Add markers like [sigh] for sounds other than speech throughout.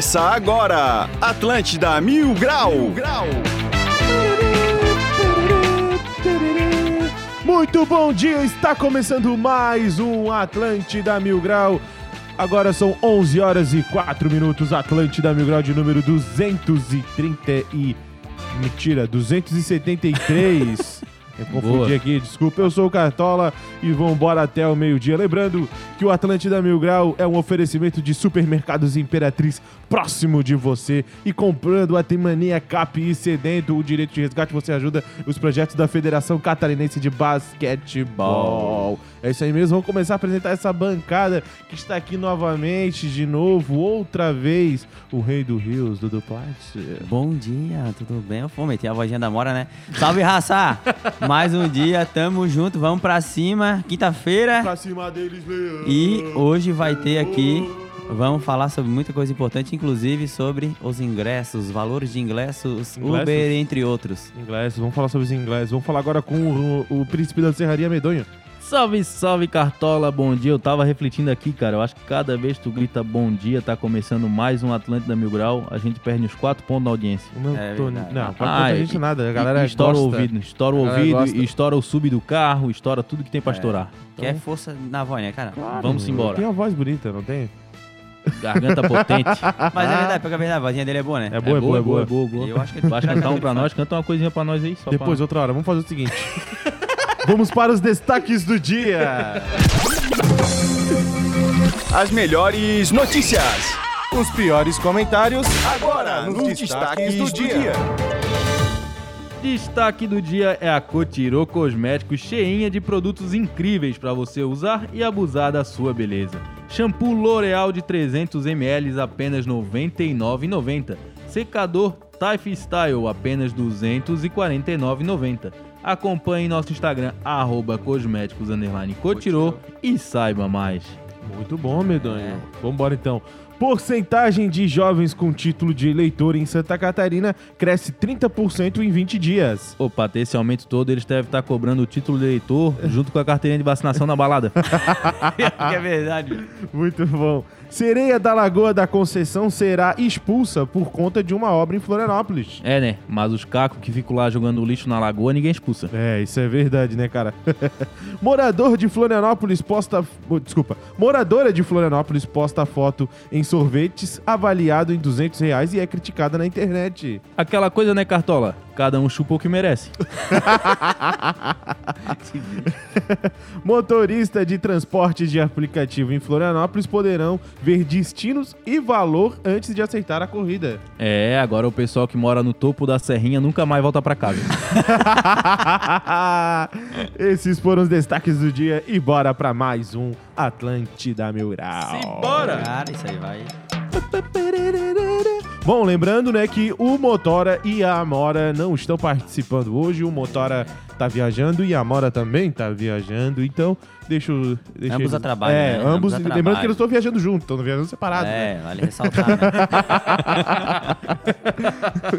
Começa agora, Atlântida Mil Grau. Mil Grau. Muito bom dia, está começando mais um Atlântida Mil Grau. Agora são 11 horas e 4 minutos, Atlântida Mil Grau de número 230 e... Mentira, 273. Eu confundi Boa. aqui, desculpa. Eu sou o Cartola e vamos embora até o meio-dia. Lembrando que o Atlântida Mil Grau é um oferecimento de supermercados Imperatriz próximo de você. E comprando a Temania Cap e cedendo o direito de resgate, você ajuda os projetos da Federação Catarinense de Basquetebol. É isso aí mesmo, vamos começar a apresentar essa bancada que está aqui novamente, de novo, outra vez, o Rei do Rios, Dudu Plat. Bom dia, tudo bem? Eu vou meter a vozinha da Mora, né? Salve, raça! [laughs] Mais um dia, tamo junto, vamos pra cima. Quinta-feira. Pra cima deles, Leão. E hoje vai ter aqui. Vamos falar sobre muita coisa importante, inclusive sobre os ingressos, valores de ingressos, Ingressos? Uber, entre outros. Ingleses, vamos falar sobre os ingleses. Vamos falar agora com o, o príncipe da Serraria Medonho. Salve, salve Cartola, bom dia. Eu tava refletindo aqui, cara. Eu acho que cada vez que tu grita bom dia, tá começando mais um Atlântida Mil Grau, a gente perde uns 4 pontos na audiência. Não, É tô, não, pode Ah, e- gente nada. A E- galera e estoura gosta. o ouvido, estoura o A ouvido, gosta. e estoura o sub do carro, estoura tudo que tem pra estourar. Quer força na voz, né, cara? Claro, Vamos embora. Tem uma voz bonita, não tem? Garganta potente. [laughs] Mas é verdade, pega a verdade, a vozinha dele é boa, né? É boa, é boa, é boa. é boa, boa. Eu acho que Vai cantar um pra nós, canta uma coisinha pra nós aí, só Depois, pra... outra hora, vamos fazer o seguinte. [laughs] vamos para os destaques do dia. As melhores notícias. Os piores comentários. Agora, nos, destaques, do, dia. Destaque do dia é a Cotirô Cosméticos cheinha de produtos incríveis pra você usar e abusar da sua beleza. Shampoo L'Oreal de 300ml apenas R$ 99,90. Secador Type Style apenas R$ 249,90. Acompanhe nosso Instagram arroba cosméticos Cotirô e saiba mais. Muito bom, Medonho. É. Vambora então. Porcentagem de jovens com título de eleitor em Santa Catarina cresce 30% em 20 dias. Opa, ter esse aumento todo, eles devem estar cobrando o título de eleitor junto com a carteirinha de vacinação na balada. [laughs] [laughs] que é verdade. Muito bom. Sereia da Lagoa da Conceição será expulsa por conta de uma obra em Florianópolis. É, né? Mas os cacos que ficam lá jogando lixo na lagoa, ninguém expulsa. É, isso é verdade, né, cara? [laughs] Morador de Florianópolis posta. oh, Desculpa. Moradora de Florianópolis posta foto em sorvetes avaliado em 200 reais e é criticada na internet. Aquela coisa, né, Cartola? Cada um chupa o que merece. [laughs] Motoristas de transporte de aplicativo em Florianópolis poderão ver destinos e valor antes de aceitar a corrida. É, agora o pessoal que mora no topo da serrinha nunca mais volta pra casa. [laughs] Esses foram os destaques do dia e bora pra mais um Atlântida Mil Grau. Cara, isso aí vai. Bom, lembrando, né, que o Motora e a Amora não estão participando hoje. O Motora tá viajando e a Amora também tá viajando. Então, deixa. Deixa Ambos eles- a trabalho, É, né? ambos. Ambos lembrando trabalho. que eles estão viajando juntos, estão viajando separados. né? É, vale ressaltar, né?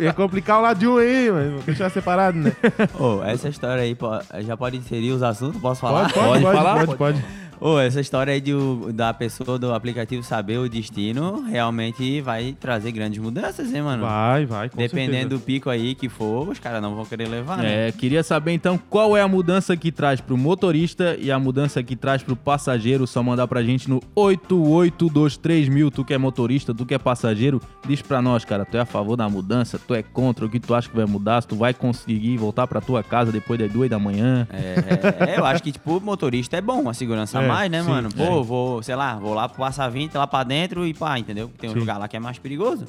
Ia [laughs] complicar o lado de um aí, mas vou deixar separado, né? Ô, essa história aí, já pode inserir os assuntos? Posso falar? Pode, pode, pode, Pode pode, falar? pode, Ô, essa história aí de da pessoa do aplicativo saber o destino realmente vai trazer grandes mudanças, hein, mano? Vai, vai, com Dependendo certeza. do pico aí que for, os caras não vão querer levar, né? É, queria saber então qual é a mudança que traz pro motorista e a mudança que traz pro passageiro. Só mandar pra gente no 8823 mil. Tu que é motorista, tu que é passageiro, diz pra nós, cara. Tu é a favor da mudança? Tu é contra? O que tu acha que vai mudar? Se tu vai conseguir voltar pra tua casa depois das duas da manhã? É, é, eu acho que, tipo, motorista é bom, uma segurança a É, mais, né, sim, mano? Pô, é. vou, sei lá, vou lá pro Passa 20, lá pra dentro e pá, entendeu? Tem um Sim. lugar lá que é mais perigoso.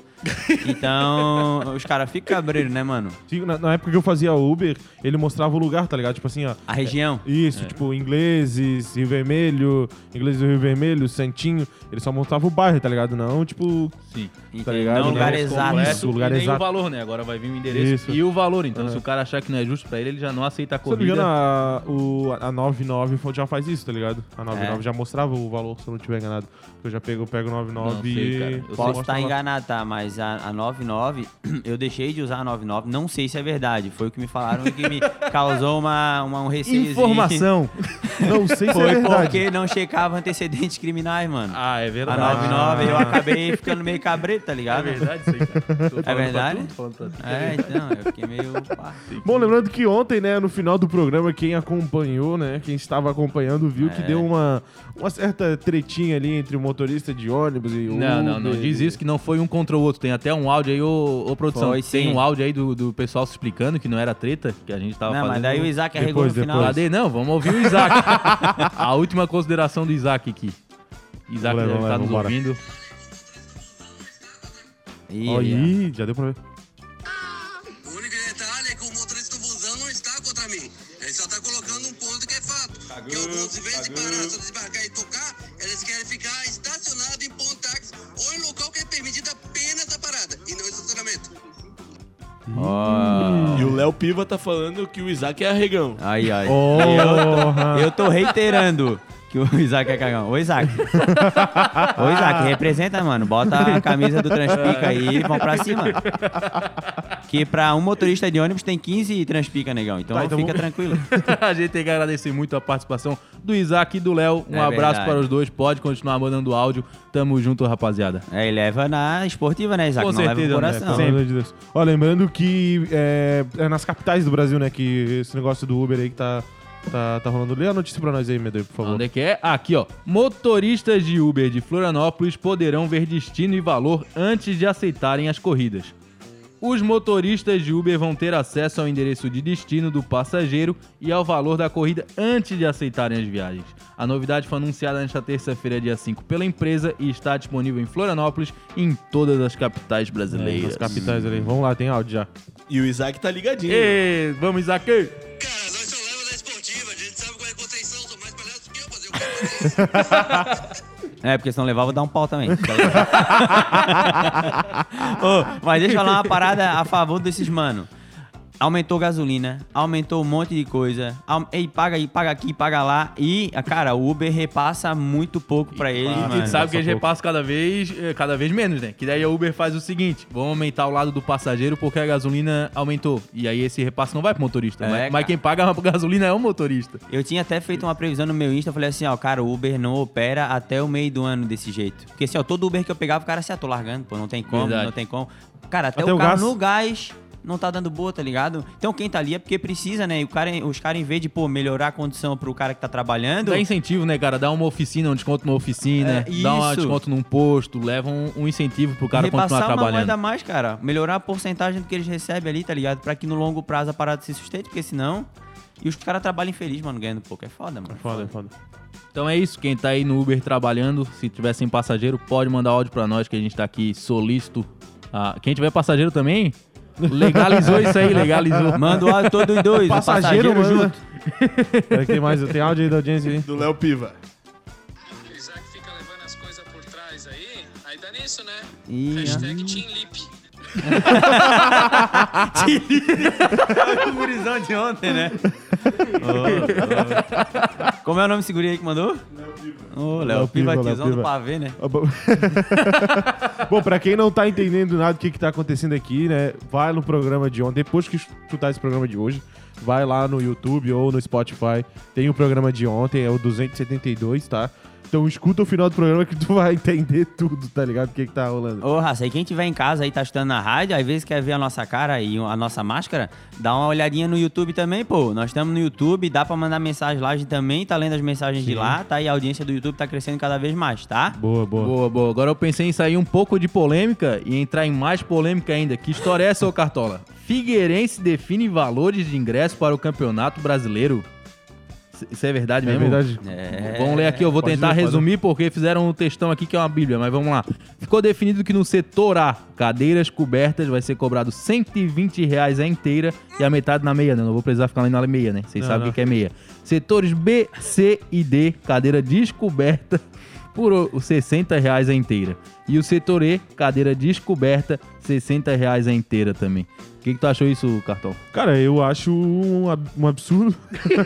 Então, os caras ficam cabreiros, né, mano? Sim, Na, na época que eu fazia Uber, ele mostrava o lugar, tá ligado? Tipo assim, ó. A região. Isso, tipo, ingleses, Rio Vermelho, ingleses do Rio Vermelho, Santinho. Ele só mostrava o bairro, tá ligado? Não, tipo. Sim. Tá ligado? Não, lugar Não, exato. completo. o lugar e nem exato. o valor, né? Agora vai vir o endereço Isso. e o valor. Então, É. se o cara achar que não é justo pra ele, ele já não aceita a Se eu não me corrida. engano, a, o, a 99 já faz isso, tá ligado? A 99 É. já mostrava o valor, se eu não tiver enganado. Eu já pego, eu pego o 99 Não sei, e. cara. Eu Posso estar lá. enganado, tá? Mas a, a 99, [clears throat] eu deixei de usar a 99. Não sei se é verdade. Foi o que me falaram e que me [laughs] causou uma, uma, um receio. Informação. [laughs] Não sei se é Foi verdade. porque não checava antecedentes criminais, mano. Ah, é A verdade. 99, eu acabei ficando meio cabreto, tá É ligado? verdade isso aí, cara. Tô falando pra verdade? tu, pra tu. É, então, eu fiquei meio. Bom, lembrando que ontem, né, no final do programa, quem acompanhou, né, quem estava acompanhando, viu que É. deu uma, uma certa tretinha ali entre o motorista de ônibus e o Não, não, não. Uber. Diz isso que não foi um contra o outro. Tem até um áudio aí, ô, ô produção. Foi, Tem um áudio aí do, do pessoal se explicando que não era treta, que a gente tava Não, fazendo. Daí o Isaac arregou Depois, no final. depois. Não, vamos ouvir o Isaac. [laughs] a última consideração do Isaac aqui. Isaac Vamos lá, deve estar nos vambora. ouvindo. Ih, aí, já deu pra ver. O único detalhe é que o motorista do busão não está contra mim. Ele só está colocando um ponto que é fato. que alguns, em vez de parar, só desembarcar e tocar, eles querem ficar estacionado em ponto táxi ou em local que é permitido apenas a parada e não estacionamento. Ó. O Léo Piva tá falando que o Isaac é arregão. Aí, aí. Porra. Eu tô reiterando que o Isaac é cagão. Ô, Isaac. Ô, Isaac, representa, mano. Bota a camisa do Transpica aí e vão pra cima. Que pra um motorista de ônibus tem 15 Transpica, negão. Então, Tá, então fica vamos- tranquilo. [laughs] a gente tem que agradecer muito a participação do Isaac e do Léo. Um É abraço verdade. para os dois. Pode continuar mandando áudio. Tamo junto, rapaziada. É, e leva na esportiva, né, Isaac? Com não leva certeza, pro né? coração. Amor de Deus. Ó, lembrando que é, é nas capitais do Brasil, né, que esse negócio do Uber aí que tá, tá, tá rolando. Lê a notícia pra nós aí, Medeiros, por favor. Onde é que é? Aqui, ó. Motoristas de Uber de Florianópolis poderão ver destino e valor antes de aceitarem as corridas. Os motoristas de Uber vão ter acesso ao endereço de destino do passageiro e ao valor da corrida antes de aceitarem as viagens. A novidade foi anunciada nesta terça-feira, dia 5, pela empresa e está disponível em Florianópolis e em todas as capitais É, brasileiras. nas capitais ali. Vamos lá, tem áudio já. E o Isaac tá ligadinho. Ê, vamos, Isaac! Cara, nós só leva da esportiva, a gente sabe qual é a Conceição, são mais palhaços que eu, mas eu quero fazer isso. [laughs] É, porque se não levar, eu vou dar um pau também. [laughs] Ô, mas deixa eu falar uma parada a favor desses mano. Aumentou gasolina, aumentou um monte de coisa. Ei, paga aí, paga aqui, paga lá. E, cara, o Uber repassa muito pouco pra eles, E mano. a gente sabe que eles repassam cada vez, eh, cada vez menos, né? Que daí a Uber faz o seguinte: vamos aumentar o lado do passageiro porque a gasolina aumentou. E aí esse repasse não vai pro motorista. É, mas, quem paga a gasolina é o motorista. Eu tinha até feito uma previsão no meu Insta, eu falei assim, ó, cara, o Uber não opera até o meio do ano desse jeito. Porque assim, ó, todo Uber que eu pegava, o cara assim, ah, tô largando, pô, não tem como, Verdade. não tem como. Cara, até, Até o o carro gás. no gás não tá dando boa, tá ligado? Então quem tá ali é porque precisa, né? E o cara, os caras, em vez de, pô, melhorar a condição pro cara que tá trabalhando... Dá incentivo, né, cara? Dá uma oficina, um desconto numa oficina, É, dá um desconto num posto, leva um, um incentivo pro cara repassar continuar uma trabalhando. moeda a mais, cara. Melhorar a porcentagem do que eles recebem ali, tá ligado? Pra que no longo prazo a parada se sustente, porque senão... E os caras trabalham infeliz, mano, ganhando pouco. É foda, mano. Foda, foda. Então é isso, quem tá aí no Uber trabalhando, se tiver sem passageiro, pode mandar áudio pra nós que a gente tá aqui solícito. Ah, quem tiver passageiro também, legalizou isso aí, legalizou. Manda o áudio todos os dois, o Passageiro, passageiro manda. junto. [laughs] Peraí, tem mais? Tem áudio aí da audiência aí? Do Léo Piva. O Isaac fica levando as coisas por trás aí, aí dá nisso, né? Ih, Hashtag Team Lip. o [laughs] gurizão de ontem, né? Como é o nome desse guri aí que mandou? Ô, Léo Piva, tiozão do pavê, né? Ah, bom. [laughs] Bom, pra quem não tá entendendo nada do que, que tá acontecendo aqui, né? Vai no programa de ontem. Depois que escutar esse programa de hoje, vai lá no YouTube ou no Spotify. Tem o programa de ontem, é o 272, tá? Então escuta o final do programa que tu vai entender tudo, tá ligado? O que, que tá rolando. Ô, Raça, e quem tiver em casa aí, tá escutando na rádio, às vezes quer ver a nossa cara e a nossa máscara, dá uma olhadinha no YouTube também, pô. Nós estamos no YouTube, dá pra mandar mensagem lá, a gente também tá lendo as mensagens de lá, tá? E a audiência do YouTube tá crescendo cada vez mais, tá? Boa, boa. Boa, boa. Agora eu pensei em sair um pouco de polêmica e entrar em mais polêmica ainda. Que história é essa, ô Cartola? Figueirense define valores de ingresso para o Campeonato Brasileiro. Isso- é verdade É mesmo? verdade. É. Vamos ler aqui, eu vou Pode tentar ler, resumir porque fizeram um textão aqui que é uma bíblia, mas vamos lá. Ficou definido que no setor A, cadeiras cobertas, vai ser cobrado 120 reais a inteira e a metade na meia, né? Não vou precisar ficar lendo na meia, né? Vocês Não, sabem o que é meia. Setores B, C e D, cadeira descoberta [laughs] por o- 60 reais a inteira. E o setor E, cadeira descoberta, 60 reais a inteira também. O que, que tu achou isso, Cartão? Cara, eu acho um, ab- um absurdo. [laughs]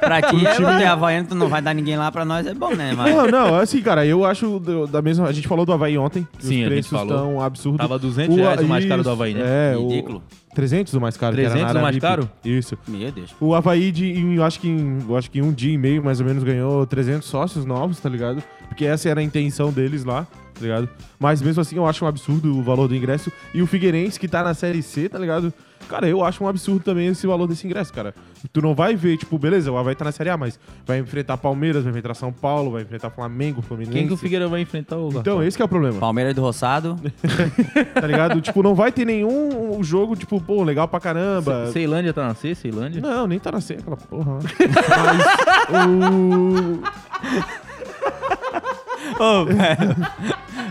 Pra ti, é você Havaiano, tu não vai dar ninguém lá, pra nós é bom, né? Mas... Não, não, assim, cara, eu acho do- da mesma. A gente falou do Havaí ontem. Sim, a gente os preços falou. estão absurdos. Tava 200 reais o mais caro do Havaí, né? É, Ridículo. O 300 o mais caro. que era 300 na o mais caro? Isso. Meu Deus. O Havaí, de, em, eu acho que em, eu acho que em um dia e meio, mais ou menos, ganhou 300 sócios novos, tá ligado? Porque essa era a intenção deles lá, tá ligado? Mas mesmo assim, eu acho um absurdo o valor do ingresso. E o Figueirense, que tá na Série C, tá ligado? Cara, eu acho um absurdo também esse valor desse ingresso, cara. Tu não vai ver, tipo, beleza, o Havaí tá na Série A, mas vai enfrentar Palmeiras, vai enfrentar São Paulo, vai enfrentar Flamengo, Fluminense. Quem que o Figueira vai enfrentar o Então, esse que é o problema, Palmeiras do Roçado. [laughs] tá ligado? tipo, não vai ter nenhum jogo, tipo, pô, legal pra caramba. Ceilândia tá na C, Ceilândia? Não, nem tá na C, aquela porra. [laughs] Mas o... Ô, velho.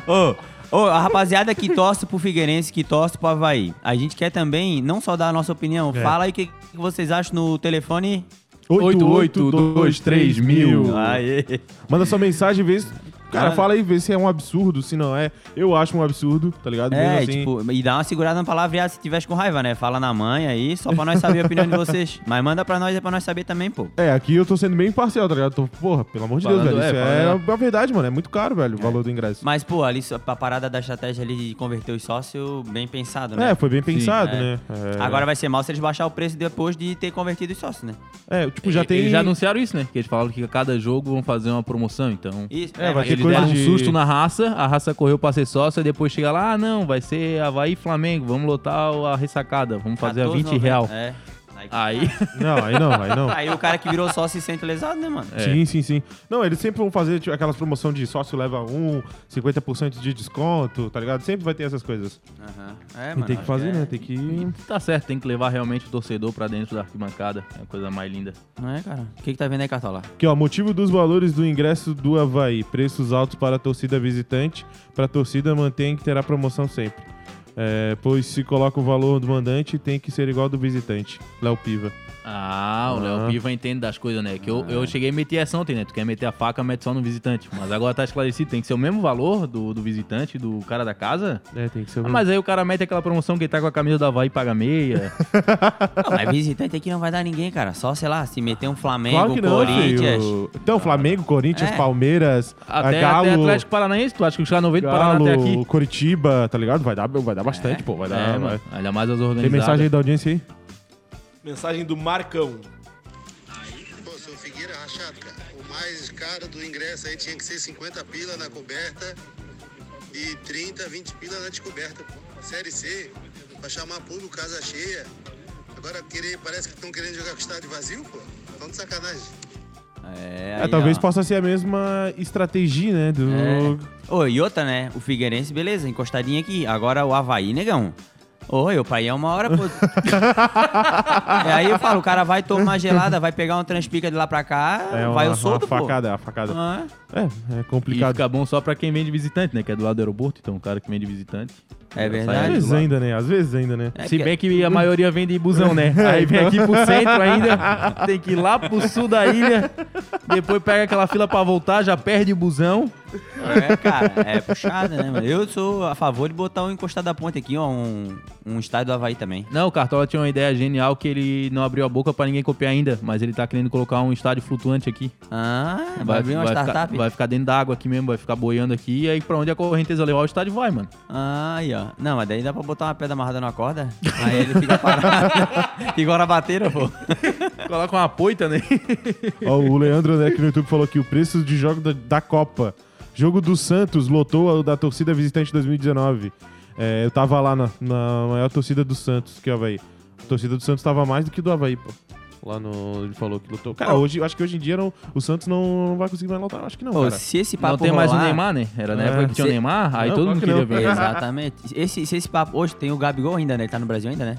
Ô, ô, a rapaziada que torce pro Figueirense, que torce pro Havaí. A gente quer também, não só dar a nossa opinião, É. fala aí o que, que vocês acham no telefone. 8823 mil. Aê. Manda sua mensagem, vê se... Cara, fala aí, vê se é um absurdo, se não é. Eu acho um absurdo, tá ligado? Mesmo É, assim. tipo, e dá uma segurada na palavra se tivesse com raiva, né? Fala na mãe aí, só pra nós saber a opinião de vocês. [laughs] Mas manda pra nós, é pra nós saber também, pô. É, aqui eu tô sendo bem imparcial, tá ligado? Tô, porra, pelo amor de Falando, Deus, velho. é, Isso falando, é, a verdade, mano. É muito caro, velho, o valor do ingresso. Mas, pô, ali a parada da estratégia ali de converter os sócios, bem pensado, né? É, foi bem pensado, é. né? É. Agora vai ser mal se eles baixar o preço depois de ter convertido os sócios, né? É, tipo, já tem. Eles já anunciaram isso, né? Que eles falaram que a cada jogo vão fazer uma promoção, então... Isso, É, vai ter Eles deram um de- susto na raça, a raça correu pra ser sócia, depois chega lá, ah, não, vai ser Havaí e Flamengo, vamos lotar a ressacada, vamos fazer a 20 14,90. real. É. Aí, Aí, [laughs] Não, aí não, aí não. aí o cara que virou sócio se sente lesado, né, mano? Sim, sim, sim. Não, eles sempre vão fazer tipo, aquelas promoções de sócio leva um, 50% de desconto, tá ligado? Sempre vai ter essas coisas. Aham. É, E mano. tem que fazer, é- né? Tem que. tá certo, tem que levar realmente o torcedor pra dentro da arquibancada, é a coisa mais linda. Não é, cara? O que que tá vendo aí, Cartola? Aqui, ó, motivo dos valores do ingresso do Havaí. Preços altos para a torcida visitante. Para a torcida mantém que terá promoção sempre. É, pois se coloca o valor do mandante, tem que ser igual ao do visitante. Léo Piva. Ah, o Ah. Léo Piva entende das coisas, né? Que eu, eu cheguei a meter essa ontem, né? Tu quer meter a faca, mete só no visitante. Mas agora tá esclarecido, tem que ser o mesmo valor do, do visitante, do cara da casa. É, tem que ser o Ah, mas aí o cara mete aquela promoção que ele tá com a camisa da Havaí e paga meia. [laughs] Não, mas visitante aqui não vai dar ninguém, cara. Só, sei lá, se meter um Flamengo, Claro que não, Corinthians. filho. Então, Flamengo, Corinthians, É. Palmeiras, Até, Galo, até Atlético Paranaense, tu acha que os caras não vêm do Paraná até aqui? Curitiba, tá ligado? Vai dar, vai dar bastante, pô. Vai dar. É, vai. mano. Ainda mais as Tem organizadas. mensagem aí da audiência aí? Mensagem do Marcão. Pô, seu Figueira rachado, cara. O mais caro do ingresso aí tinha que ser 50 pila na coberta e 30, 20 pila na descoberta. pô. Série C, pra chamar público, casa cheia. Agora querer, parece que estão querendo jogar com o estádio vazio, pô. Tão de sacanagem. É, É, aí, talvez ó. possa ser a mesma estratégia, né? Do... É. Ô, e outra, né? O Figueirense, beleza, encostadinho aqui. Agora o Havaí, negão. Ô, eu pra ir é uma hora, pô. [laughs] e aí eu falo, o cara vai tomar uma gelada, vai pegar um transpica de lá pra cá, É uma, vai o uma solto, pô. facada, uma facada. Ah, É, é E complicado. fica bom só pra quem vem de visitante, né? Que é do lado do aeroporto, então o cara que vem de visitante. É Às verdade. vezes ainda, né? Às vezes ainda, né? É Se que- bem que a maioria vem de busão, né? [laughs] Aí vem aqui pro centro ainda, [laughs] tem que ir lá pro sul da ilha, depois pega aquela fila pra voltar, já perde o busão. É, cara, é puxada, né, mano? Eu sou a favor de botar um encostado da ponte aqui, ó, um, um estádio do Havaí também. Não, o Cartola tinha uma ideia genial que ele não abriu a boca pra ninguém copiar ainda, mas ele tá querendo colocar um estádio flutuante aqui. Ah, vai, abrir uma ficar, startup? vai ficar dentro da água aqui mesmo, vai ficar boiando aqui, e aí pra onde a correnteza levar o estádio vai, mano. Ah, aí, ó. Não, mas daí dá pra botar uma pedra amarrada numa corda, aí ele fica parado. [laughs] Igual na bateira, pô. Coloca uma poita, né? Ó, o Leandro né, aqui no YouTube falou que o preço de jogo da, da Copa. Jogo do Santos lotou o da torcida visitante 2019. É, eu tava lá na, na maior torcida do Santos, que é o Havaí. A torcida do Santos tava mais do que do Havaí, pô. Lá no. Ele falou que lotou. Cara, hoje, eu acho que hoje em dia não, o Santos não, não vai conseguir mais lotar. Acho que não, Ô, cara. se esse papo Não tem mais o rolar- Neymar, né? Era na É. época que tinha o Se- Neymar, aí Não, todo mundo que queria não. ver. Exatamente. Esse, se esse papo. Hoje tem o Gabigol ainda, né? Ele tá no Brasil ainda, né?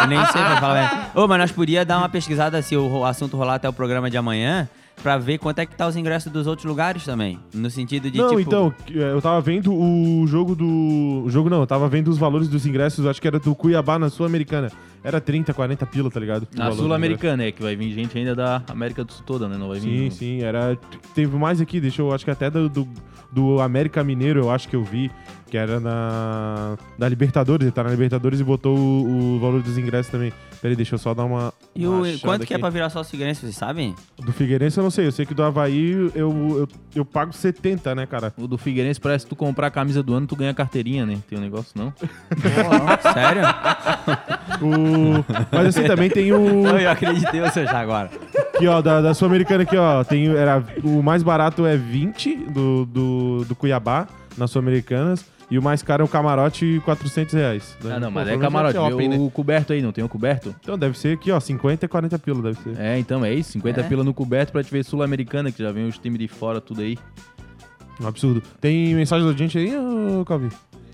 Eu [laughs] nem sei pra falar. né? Ô, mas nós podíamos dar uma pesquisada se o assunto rolar até o programa de amanhã. Pra ver quanto é que tá os ingressos dos outros lugares também. No sentido de, não, tipo... então, é, eu tava vendo o jogo do. O jogo não, eu tava vendo os valores dos ingressos, acho que era do Cuiabá na Sul-Americana. Era 30, 40 pila, tá ligado? Na Sul-Americana, é que vai vir gente ainda da América do Sul toda, né? Não vai vir. Sim, sim, era. Teve mais aqui, deixa eu acho que até do, do, do América Mineiro, eu acho que eu vi. Que era na da Libertadores, ele tá na Libertadores e botou o, o valor dos ingressos também. Peraí, deixa eu só dar uma. E uma o, quanto que é pra virar sócio Figueirense, vocês sabem? Do Figueirense eu não sei, eu sei que do Havaí eu, eu, eu pago 70, né, cara? O do Figueirense parece que tu comprar a camisa do ano, tu ganha carteirinha, né? Tem um negócio, não? [laughs] Sério? O... Mas assim, também tem o. [laughs] Eu acreditei você já agora. Aqui, ó, da, da Sul-Americana aqui, ó. Tem, era, o mais barato é 20 do, do, do Cuiabá, nas Sul-Americanas. E o mais caro é o camarote, 400 reais. Ah, não, Pô, mas é camarote. é shopping, Vê né? o coberto aí, não tem o coberto? Então deve ser aqui, ó, 50 e 40 pila, deve ser. É, então é isso. 50 É? pila no coberto pra te ver Sul-Americana, que já vem os times de fora, tudo aí. Um absurdo. Tem mensagem da gente aí, ô Calvi?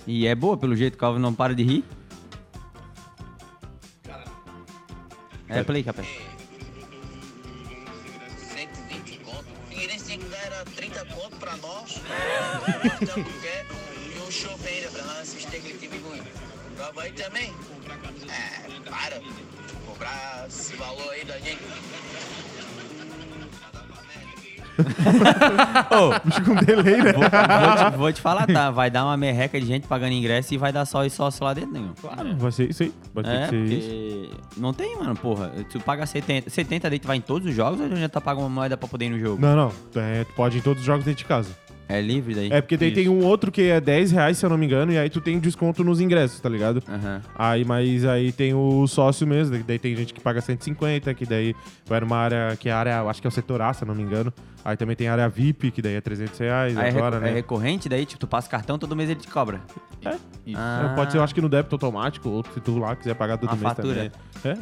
E é boa, pelo jeito o Calvin não para de rir. É, play, capé. 120 conto. Figueirense tinha que dar era 30 conto pra nós. Nós estamos quietos e Havaí também? É, para. Cobrar esse valor aí da gente. Bicho com delay, né? Vou, vou te, vou te falar, tá? Vai dar uma merreca de gente pagando ingresso e vai dar só e sócio lá dentro, nenhum. Claro, vai ser isso aí. Vai ter É, que ser isso. porque não tem, mano, porra. Tu paga 70, 70 daí tu vai em todos os jogos ou já tá pagando uma moeda pra poder ir no jogo? Não, não. É, tu pode ir em todos os jogos dentro de casa. É livre daí? É porque daí tem um outro que é 10 reais, se eu não me engano, e aí tu tem desconto nos ingressos, tá ligado? Aham. Aí, mas aí tem o sócio mesmo, daí tem gente que paga 150, que daí vai numa área que é a área, acho que é o setor A, se eu não me engano. Aí também tem a área VIP, que daí é 300 reais Aí é, agora, é né? recorrente daí? Tipo, tu passa cartão, todo mês ele te cobra. Isso. Ah, É, Pode ser, eu acho que no débito automático, ou se tu lá quiser pagar todo Uma mês fatura. também.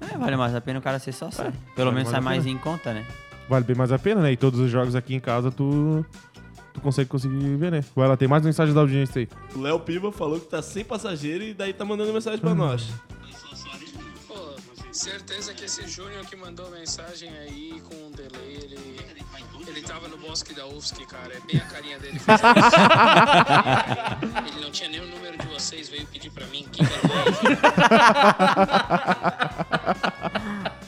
É, É, vale mais a pena o cara ser sócio. né? Pelo vale menos mais sai mais pena. em conta, né? vale bem mais a pena, né? E todos os jogos aqui em casa tu, tu consegue conseguir ver, né? Vai lá, tem mais mensagem da audiência aí. O Léo Piva falou que tá sem passageiro e daí tá mandando mensagem pra nós. Pô, certeza que esse Júnior que mandou mensagem aí com um delay, ele, ele tava no bosque da UFSC, cara. É bem a carinha dele. [laughs] ele não tinha nem o número de vocês, veio pedir pra mim. Que vergonha. [laughs]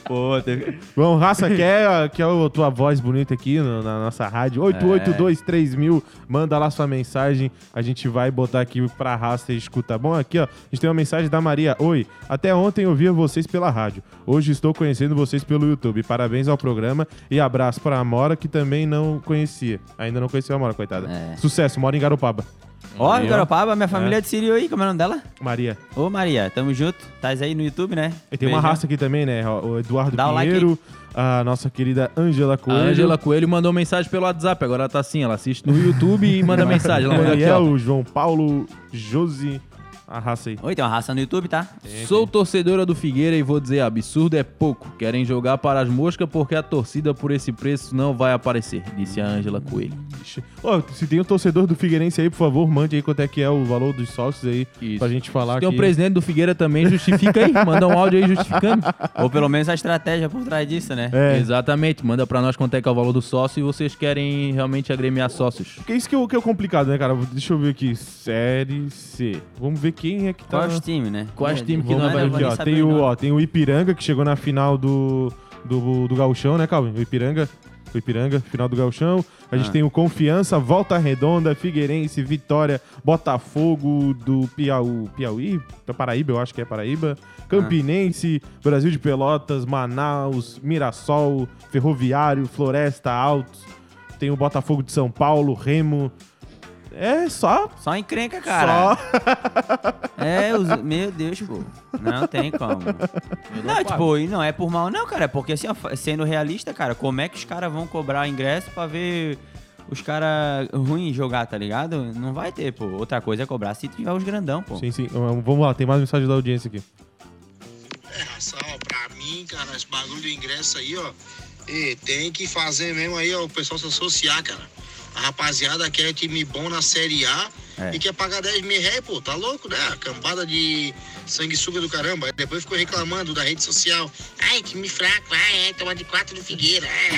Pô, teve... Bom, Raça, quer, quer a tua voz bonita aqui no- na nossa rádio? 8823000, manda lá sua mensagem, a gente vai botar aqui pra Raça e escuta. Bom, aqui ó, a gente tem uma mensagem da Maria. Oi, até ontem eu via vocês pela rádio, hoje estou conhecendo vocês pelo YouTube. Parabéns ao programa e abraço pra Amora, que também não conhecia. Ainda não conheceu a Amora, coitada. É. Sucesso, mora em Garopaba. Ó, ó. Garopaba, minha família é de Sírio aí, como é o nome dela? Maria. Ô, Maria, tamo junto. Tás aí no YouTube, né? E tem uma raça aqui também, né? O Eduardo Dá o like Pinheiro, a nossa querida Ângela A Coelho. Angela Coelho mandou mensagem pelo WhatsApp, agora ela tá assim, ela assiste no YouTube e manda [laughs] mensagem. Ela mandou aqui, ó. Daniel, João Paulo, Josi, a raça aí. Oi, tem uma raça no YouTube, tá? Sou torcedora do Figueira e vou dizer, absurdo é pouco. Querem jogar para as moscas porque a torcida por esse preço não vai aparecer, disse a Ângela Coelho. Ó, se tem um torcedor do Figueirense aí, por favor, mande aí quanto é que é o valor dos sócios aí, Isso. pra gente falar Tem aqui. o presidente do Figueira também, justifica aí, manda um áudio aí justificando. [laughs] Ou pelo menos a estratégia por trás disso, né? É, Exatamente, manda pra nós quanto é que é o valor do sócio e vocês querem realmente agremiar sócios. porque isso que é, o- que é o complicado, né, cara? Deixa eu ver aqui. Série C. Vamos ver quem é que tá... Quais times, né? Quais É, times que não, vai Aqui, ó, tem, o, ó, tem o Ipiranga, que chegou na final do, do, do Gauchão, né, Calvin? O Ipiranga. O Ipiranga, final do Gauchão. A gente Ah. tem o Confiança, Volta Redonda, Figueirense, Vitória, Botafogo do Piauí, Piauí, da Paraíba, eu acho que é Paraíba. Campinense, Brasil de Pelotas, Manaus, Mirassol, Ferroviário, Floresta, Altos. Tem o Botafogo de São Paulo, Remo. É só. Só encrenca, cara. Só. [laughs] É, os... meu Deus, pô. Não tem como. Não, tipo, e não é por mal, não, cara. É porque, assim, ó, sendo realista, cara, como é que os caras vão cobrar ingresso pra ver os caras ruins jogar, tá ligado? Não vai ter, pô. Outra coisa é cobrar se tiver os grandão, pô. Sim, sim. Vamos lá, tem mais mensagem da audiência aqui. É, raça, ó, pra mim, cara, esse bagulho do ingresso aí, ó. E tem que fazer mesmo aí, ó, o pessoal se associar, cara. A rapaziada quer time bom na Série A É. e quer pagar 10 mil reais, pô, tá louco, né? A cambada de sanguessuga do caramba. Depois ficou reclamando da rede social. Ai, time fraco, ai, é, toma de quatro do Figueira. É.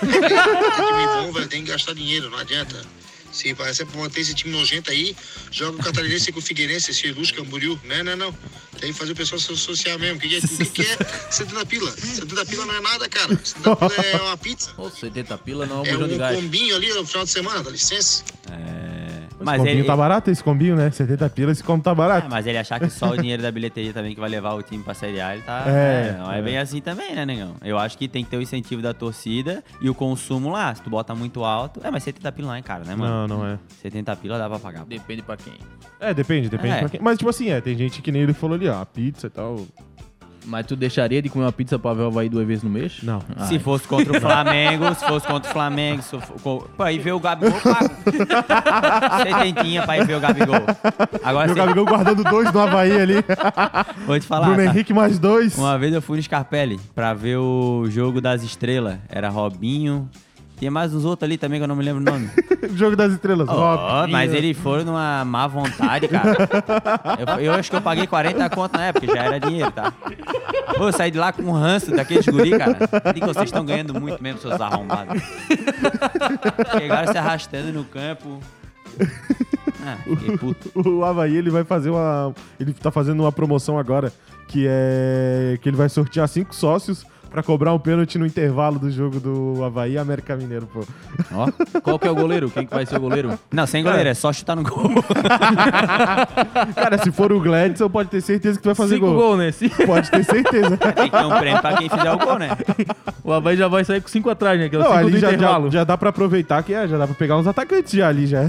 [laughs] time bom, velho, tem que gastar dinheiro, não adianta. Se parece pra manter esse time nojento aí, joga o Catarinense com o Figueirense, esse Luz Camboriú. Não, não, não. Tem que fazer o pessoal se associar mesmo. O que, que, é- que, que é 70 pila? 70 pila não é nada, cara. 70 pila é uma pizza. Ô, 70 pila não é um É bujão de um gás. combinho ali no final de semana, dá licença. É. Esse combinho tá barato esse combinho, né? 70 pila, esse combo tá É, barato. mas ele achar que só o [laughs] dinheiro da bilheteria também que vai levar o time pra Série A, ele tá. É, É, não é, é. bem assim também, né, negão? Eu acho que tem que ter o incentivo da torcida e o consumo lá. Se tu bota muito alto. É, mas 70 pila não é caro, né, mano? Não, não é. 70 pila dá pra pagar. Depende pra quem. É, depende, depende É. pra quem. Mas, tipo assim, é, tem gente que nem ele falou ali, ó, pizza e tal. Mas tu deixaria de comer uma pizza pra ver o Havaí duas vezes no mês? Não. Ah, Se fosse contra o Flamengo, se fosse contra o Flamengo, se for, pô, aí ver o Gabigol, [laughs] pago. Setentinha pra ir ver o Gabigol. Agora E o cê- Gabigol guardando dois no Havaí ali. [laughs] vou te falar. Bruno tá? Henrique mais dois. Uma vez eu fui no Scarpelli pra ver o jogo das estrelas. Era Robinho. Tinha mais uns outros ali também que eu não me lembro o nome. [laughs] Jogo das estrelas. Robinho. mas eles foram numa má vontade, cara. Eu, eu acho que eu paguei 40 conto na época, já era dinheiro, tá? Pô, eu saí de lá com um ranço daqueles guri, cara. Digo, vocês estão ganhando muito mesmo, seus arrombados. Chegaram se arrastando no campo. Ah, puto. O Havaí, ele vai fazer uma... Ele tá fazendo uma promoção agora, que é... Que ele vai sortear cinco sócios pra cobrar um pênalti no intervalo do jogo do Havaí e América Mineiro, pô. Ó. Qual que é o goleiro? Quem que vai ser o goleiro? Não, sem goleiro, é só chutar no gol. [laughs] Cara, se for o Gladson, pode ter certeza que tu vai fazer Cinco gol. gol, né? Sim. Pode ter certeza. Tem que ter um prêmio pra quem fizer o gol, né? O Havaí já vai sair com cinco atrás, né? Que é o Não, cinco ali do já, já, intervalo. já dá pra aproveitar que é, já dá pra pegar uns atacantes já ali, já.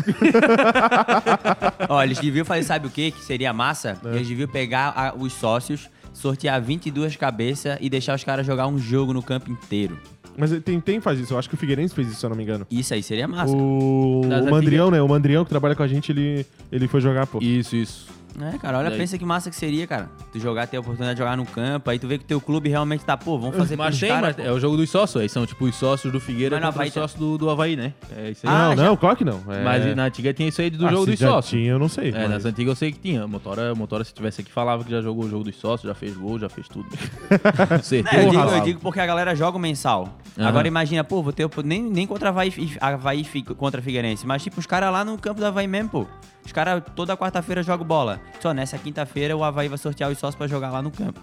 Ó, eles deviam fazer, sabe o que? Que seria massa? Eles deviam pegar a- os sócios, sortear 22 cabeças e deixar os caras jogar um jogo no campo inteiro. Mas tem, tem faz isso, eu acho que o Figueirense fez isso, se eu não me engano. Isso aí seria massa. O, o Mandrião, né? O Mandrião que trabalha com a gente, ele, ele foi jogar, pô. Isso, isso. É, cara, olha, Daí- pensa que massa que seria, cara. Tu jogar, ter a oportunidade de jogar no campo, aí tu vê que o teu clube realmente tá, pô, vamos fazer Mas tem, caras, mas pô. é o jogo dos sócios. Aí são tipo os sócios do Figueira Mas no contra Havaí os tem- sócios do, do Havaí, né? É isso aí. Ah, não, já- não, claro que não. É... Mas na antiga tinha isso aí do Ah, jogo se dos já sócios. tinha, eu não sei. É, mas- nas antigas eu sei que tinha. Motora, motora, se tivesse aqui, falava que já jogou o jogo dos sócios, já fez gol, já fez tudo. [laughs] Com É, certeza. eu, digo, eu digo porque a galera joga o mensal. Aham. Agora imagina, pô, vou ter nem, nem contra Havaí, Havaí fi- contra Figueirense, mas tipo, os caras lá no campo do Havaí mesmo, pô. Os caras toda quarta-feira jogam bola. Só nessa quinta-feira o Havaí vai sortear os sócios pra jogar lá no campo.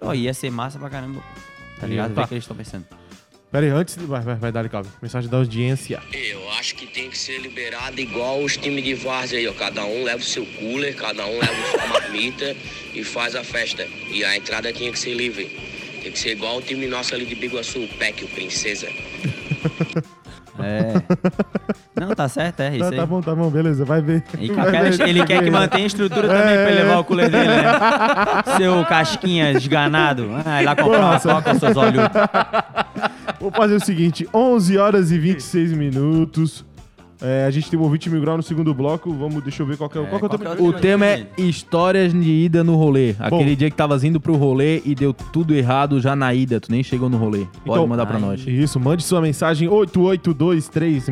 Ó, ia ser massa pra caramba. Tá ligado? Tá. o que eles estão pensando. Pera aí, antes... Vai, vai, vai dar, Calvin. Mensagem da audiência. Eu acho que tem que ser liberado igual os times de várzea aí, ó. Cada um leva o seu cooler, cada um leva sua marmita [laughs] e faz a festa. E a entrada tinha que ser livre. Tem que ser igual o time nosso ali de Biguaçu, o PEC, o Princesa. [laughs] É. Não, tá certo, é isso Tá, aí. tá bom, tá bom, beleza, vai ver. E Vai ver. ele quer que mantenha a estrutura também pra ele levar o cooler dele, né? Seu casquinha esganado. Ah, ir lá comprar uma coca, seus olhos. Vou fazer o seguinte, 11 horas e 26 minutos. É, a gente tem um ouvinte mil grau no segundo bloco. Vamos, deixa eu ver qual que é, o- qual que é o tema. é O tema é histórias de ida no rolê. Aquele dia que tavas indo pro rolê e deu tudo errado já na ida. Tu nem chegou no rolê. Pode Então- mandar pra Ai. nós. Isso, mande sua mensagem 8823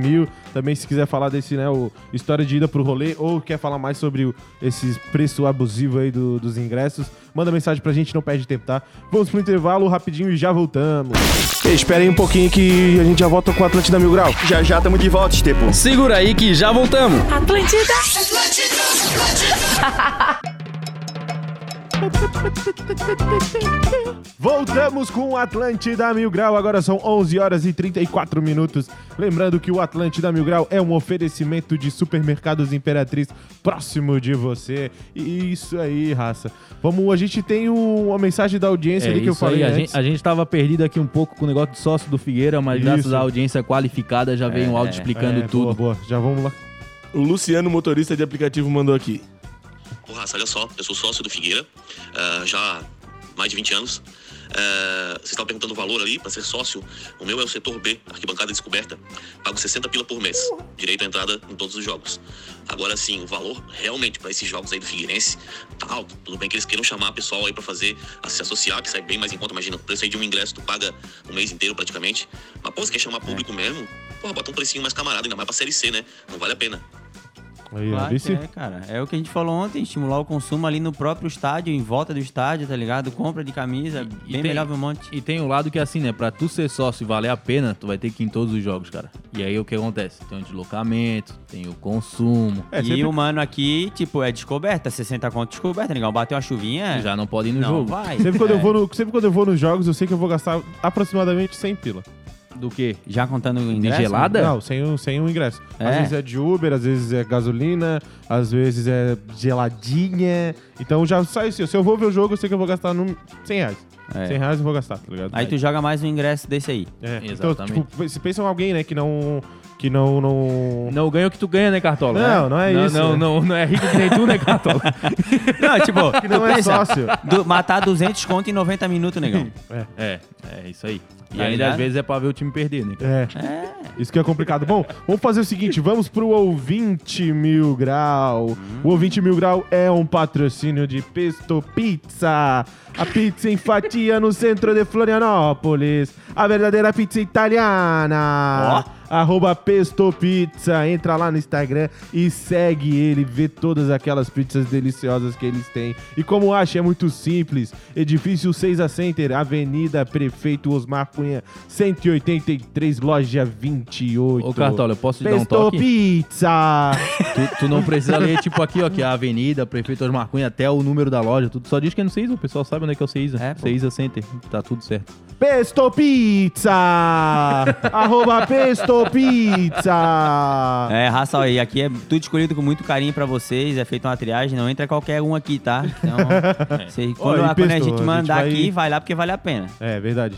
Também se quiser falar desse, né, o história de ida pro rolê ou quer falar mais sobre o, esses preço abusivo aí do- dos ingressos, manda mensagem pra gente, não perde tempo, tá? Vamos pro intervalo rapidinho e já voltamos. Espera aí um pouquinho que a gente já volta com o Atlântida Mil Grau. Já já estamos de volta, Estepo. Segura aí que já voltamos. Atlântida. [laughs] Voltamos com o Atlântida Mil Grau, agora são 11 horas e 34 minutos. Lembrando que o Atlântida Mil Grau é um oferecimento de supermercados Imperatriz próximo de você. E isso aí, raça. Vamos, a gente tem um- uma mensagem da audiência É ali que eu isso aí, falei a antes. gente, a gente tava perdido aqui um pouco com o negócio de sócio do Figueira, mas graças Isso. à audiência qualificada já veio um áudio explicando É, tudo. Boa, boa. Já vamos lá. O Luciano, motorista de aplicativo, mandou aqui. Ô, Raça, olha só, eu sou sócio do Figueira, ah, já há mais de 20 anos. Ah, Vocês estavam perguntando o valor ali para ser sócio. O meu é o setor B, arquibancada descoberta. Pago 60 pila por mês, direito à entrada em todos os jogos. Agora sim, o valor realmente para esses jogos aí do Figueirense tá alto. Tudo bem que eles queiram chamar pessoal aí para fazer, a se associar, que sai bem mais em conta. Imagina, o preço aí de um ingresso tu paga um mês inteiro praticamente. Mas pô, se quer chamar público mesmo, porra, bota um precinho mais camarada, ainda mais pra Série C, né? Não vale a pena. Aí, Claro vice? é, cara. É o que a gente falou ontem, estimular o consumo ali no próprio estádio, em volta do estádio, tá ligado? Compra de camisa, E bem tem- melhor ver um monte. E tem o lado que é assim, né? Pra tu ser sócio e valer a pena, tu vai ter que ir em todos os jogos, cara. E aí o que acontece? Tem o deslocamento, tem o consumo. É, e sempre- o mano aqui, tipo, é descoberta, 60 conto descoberta, negão. Bateu uma chuvinha. Já não pode ir no não jogo. vai. Sempre quando, eu É. vou no- sempre quando eu vou nos jogos, eu sei que eu vou gastar aproximadamente 100 pila. Do quê? Já contando o De ingresso? gelada? Não, sem o, sem o ingresso. Às É. vezes é de Uber, às vezes é gasolina, às vezes é geladinha. Então já sai assim. Se eu vou ver o jogo, eu sei que eu vou gastar num 100 reais. É. 100 reais eu vou gastar, tá ligado? Aí tu joga mais um ingresso desse aí. É, então, Exatamente. tipo, se pensa em alguém, né, que não... Que não... não... Não ganha o que tu ganha, né, Cartola? Não, não é isso, Não, né? não, não é rico que nem tu, né, Cartola? [laughs] Não, tipo, Que não é pensa, sócio. du- matar 200 conto em 90 minutos, negão. [laughs] é, é isso aí. E Tá ainda ligado? às vezes é pra ver o time perder, né? cara? É. Isso que é complicado. Bom, vamos fazer o seguinte, vamos pro Ouvinte Mil Grau. O Ouvinte Mil Grau é um patrocínio de Pesto Pizza. A pizza em fatia no centro de Florianópolis. A verdadeira pizza italiana. Arroba Pesto Pizza. Entra lá no Instagram e segue ele. Vê todas aquelas pizzas deliciosas que eles têm. E como acha, é muito simples. Edifício 6 a Center, Avenida Prefeito Osmar Cunha, 183, loja 28. Ô, Cartola, eu posso te dar um Pesto toque? Pizza. [laughs] Tu, tu não precisa ler, tipo, aqui, ó, que é a avenida, prefeito Osmar Cunha, até o número da loja, tudo. Só diz que é no Ceisa, o pessoal sabe onde é que é o Ceisa. É, pô. Ceisa Center, tá tudo certo. Pesto Pizza. [laughs] Arroba Pesto Pizza. É, raça aí, aqui é tudo escolhido com muito carinho pra vocês, é feita uma triagem, não entra qualquer um aqui, tá? Então, [laughs] cê- quando, Ó, e a, quando a Pesto, a gente gente mandar vai- aqui, vai lá porque vale a pena. É, verdade.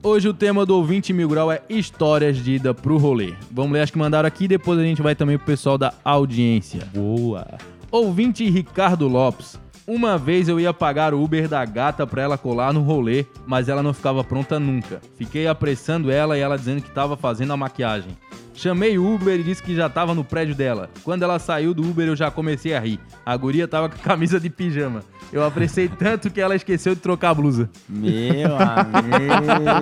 Hoje o tema do ouvinte mil grau é histórias de ida pro rolê. Vamos ler as que mandaram aqui, depois a gente vai também pro pessoal da audiência. Boa. Ouvinte Ricardo Lopes. Uma vez eu ia pagar o Uber da gata pra ela colar no rolê, mas ela não ficava pronta nunca. Fiquei apressando ela e ela dizendo que tava fazendo a maquiagem. Chamei o Uber e disse que já tava no prédio dela. Quando ela saiu do Uber eu já comecei a rir. A guria tava com camisa de pijama. Eu apressei [laughs] tanto que ela esqueceu de trocar a blusa. Meu amigo.